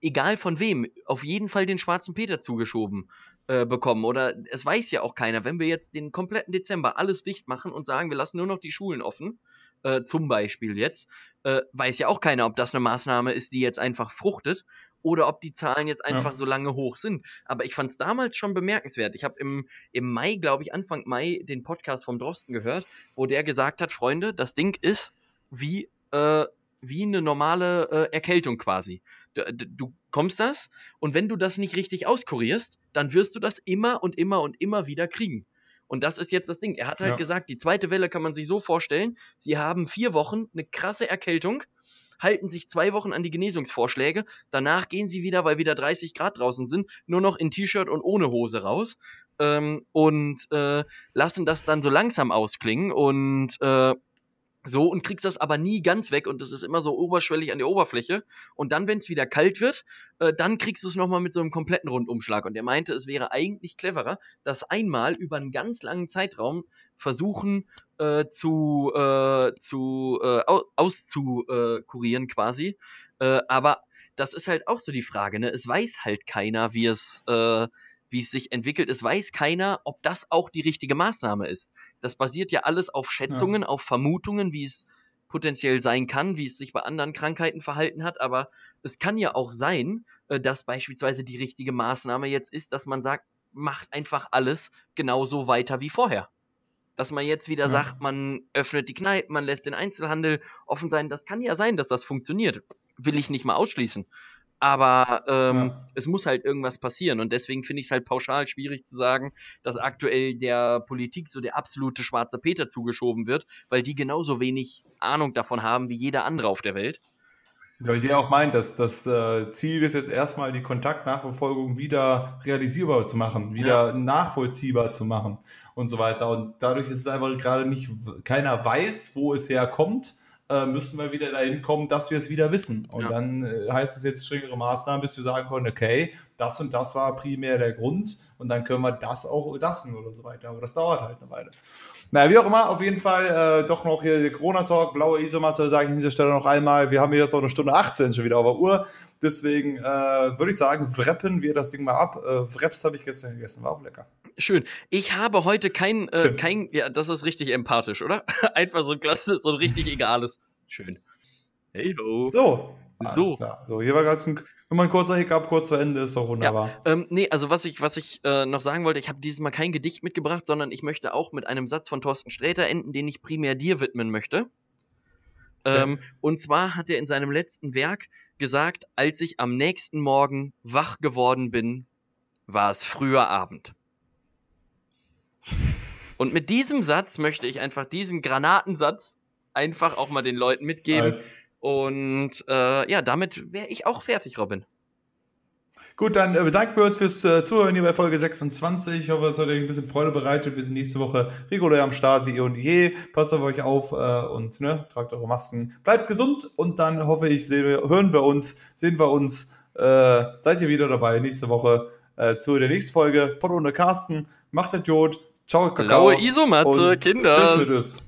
egal von wem, auf jeden Fall den schwarzen Peter zugeschoben äh, bekommen. Oder es weiß ja auch keiner, wenn wir jetzt den kompletten Dezember alles dicht machen und sagen, wir lassen nur noch die Schulen offen, äh, zum Beispiel jetzt, äh, weiß ja auch keiner, ob das eine Maßnahme ist, die jetzt einfach fruchtet oder ob die Zahlen jetzt einfach ja. so lange hoch sind. Aber ich fand es damals schon bemerkenswert. Ich habe im, im Mai, glaube ich, Anfang Mai den Podcast vom Drosten gehört, wo der gesagt hat, Freunde, das Ding ist wie äh, wie eine normale äh, Erkältung quasi. Du, du, kommst das und wenn du das nicht richtig auskurierst, dann wirst du das immer und immer und immer wieder kriegen. Und das ist jetzt das Ding. Er hat halt ja. gesagt, die zweite Welle kann man sich so vorstellen, sie haben vier Wochen eine krasse Erkältung, halten sich zwei Wochen an die Genesungsvorschläge, danach gehen sie wieder, weil wieder 30 Grad draußen sind, nur noch in T-Shirt und ohne Hose raus ähm, und äh, lassen das dann so langsam ausklingen und äh, so, und kriegst das aber nie ganz weg und das ist immer so oberschwellig an der Oberfläche. Und dann, wenn es wieder kalt wird, äh, dann kriegst du es nochmal mit so einem kompletten Rundumschlag. Und er meinte, es wäre eigentlich cleverer, das einmal über einen ganz langen Zeitraum versuchen äh, zu, äh, zu äh, auszukurieren quasi. Äh, aber das ist halt auch so die Frage, ne? Es weiß halt keiner, wie es äh, wie es sich entwickelt. Es weiß keiner, ob das auch die richtige Maßnahme ist. Das basiert ja alles auf Schätzungen, ja. auf Vermutungen, wie es potenziell sein kann, wie es sich bei anderen Krankheiten verhalten hat, aber es kann ja auch sein, äh, dass beispielsweise die richtige Maßnahme jetzt ist, dass man sagt, macht einfach alles genauso weiter wie vorher. Dass man jetzt wieder ja. sagt, man öffnet die Kneipen, man lässt den Einzelhandel offen sein, das kann ja sein, dass das funktioniert. Will ich nicht mal ausschließen. Aber ähm, ja. es muss halt irgendwas passieren. Und deswegen finde ich es halt pauschal schwierig zu sagen, dass aktuell der Politik so der absolute schwarze Peter zugeschoben wird, weil die genauso wenig Ahnung davon haben wie jeder andere auf der Welt. Weil der auch meint, dass das äh, Ziel ist jetzt erstmal die Kontaktnachverfolgung wieder realisierbar zu machen, wieder ja. nachvollziehbar zu machen und so weiter. Und dadurch ist es einfach gerade nicht, keiner weiß, wo es herkommt äh, müssen wir wieder dahin kommen, dass wir es wieder wissen. Und ja. dann äh, heißt es jetzt strengere Maßnahmen, bis wir sagen können, okay, das und das war primär der Grund und dann können wir das auch lassen oder so weiter. Aber das dauert halt eine Weile. Naja, wie auch immer, auf jeden Fall äh, doch noch hier der Corona-Talk, blaue Isomatte, sage ich an dieser Stelle noch einmal. Wir haben hier jetzt auch eine Stunde 18 schon wieder auf der Uhr. Deswegen äh, würde ich sagen, wreppen wir das Ding mal ab. Äh, Wreps habe ich gestern gegessen, war auch lecker. Schön. Ich habe heute kein, äh, kein, ja, das ist richtig empathisch, oder? Einfach so ein klasse, so ein richtig egales. Schön. Hey ho. So. So. Klar. So, hier war gerade ein, ein kurzer Hiccup, kurz zu Ende, ist doch wunderbar. Ja, ähm, nee, also was ich, was ich äh, noch sagen wollte, ich habe dieses Mal kein Gedicht mitgebracht, sondern ich möchte auch mit einem Satz von Thorsten Sträter enden, den ich primär dir widmen möchte. Ähm, Und zwar hat er in seinem letzten Werk gesagt, als ich am nächsten Morgen wach geworden bin, war es früher Abend. Und mit diesem Satz möchte ich einfach diesen Granatensatz einfach auch mal den Leuten mitgeben. Nice. Und äh, ja, damit wäre ich auch fertig, Robin. Gut, dann äh, bedanken wir uns fürs äh, Zuhören hier bei Folge 26. Ich hoffe, es hat euch ein bisschen Freude bereitet. Wir sind nächste Woche regulär am Start, wie eh und je. Passt auf euch auf äh, und ne, tragt eure Masken. Bleibt gesund und dann hoffe ich, wir, hören wir uns, sehen wir uns. Äh, seid ihr wieder dabei nächste Woche zu der nächsten Folge. Pott ohne Carsten. Macht Idiot. Ciao, Kakao. Blaue Isomatte, Kinder. Tschüss mit uns.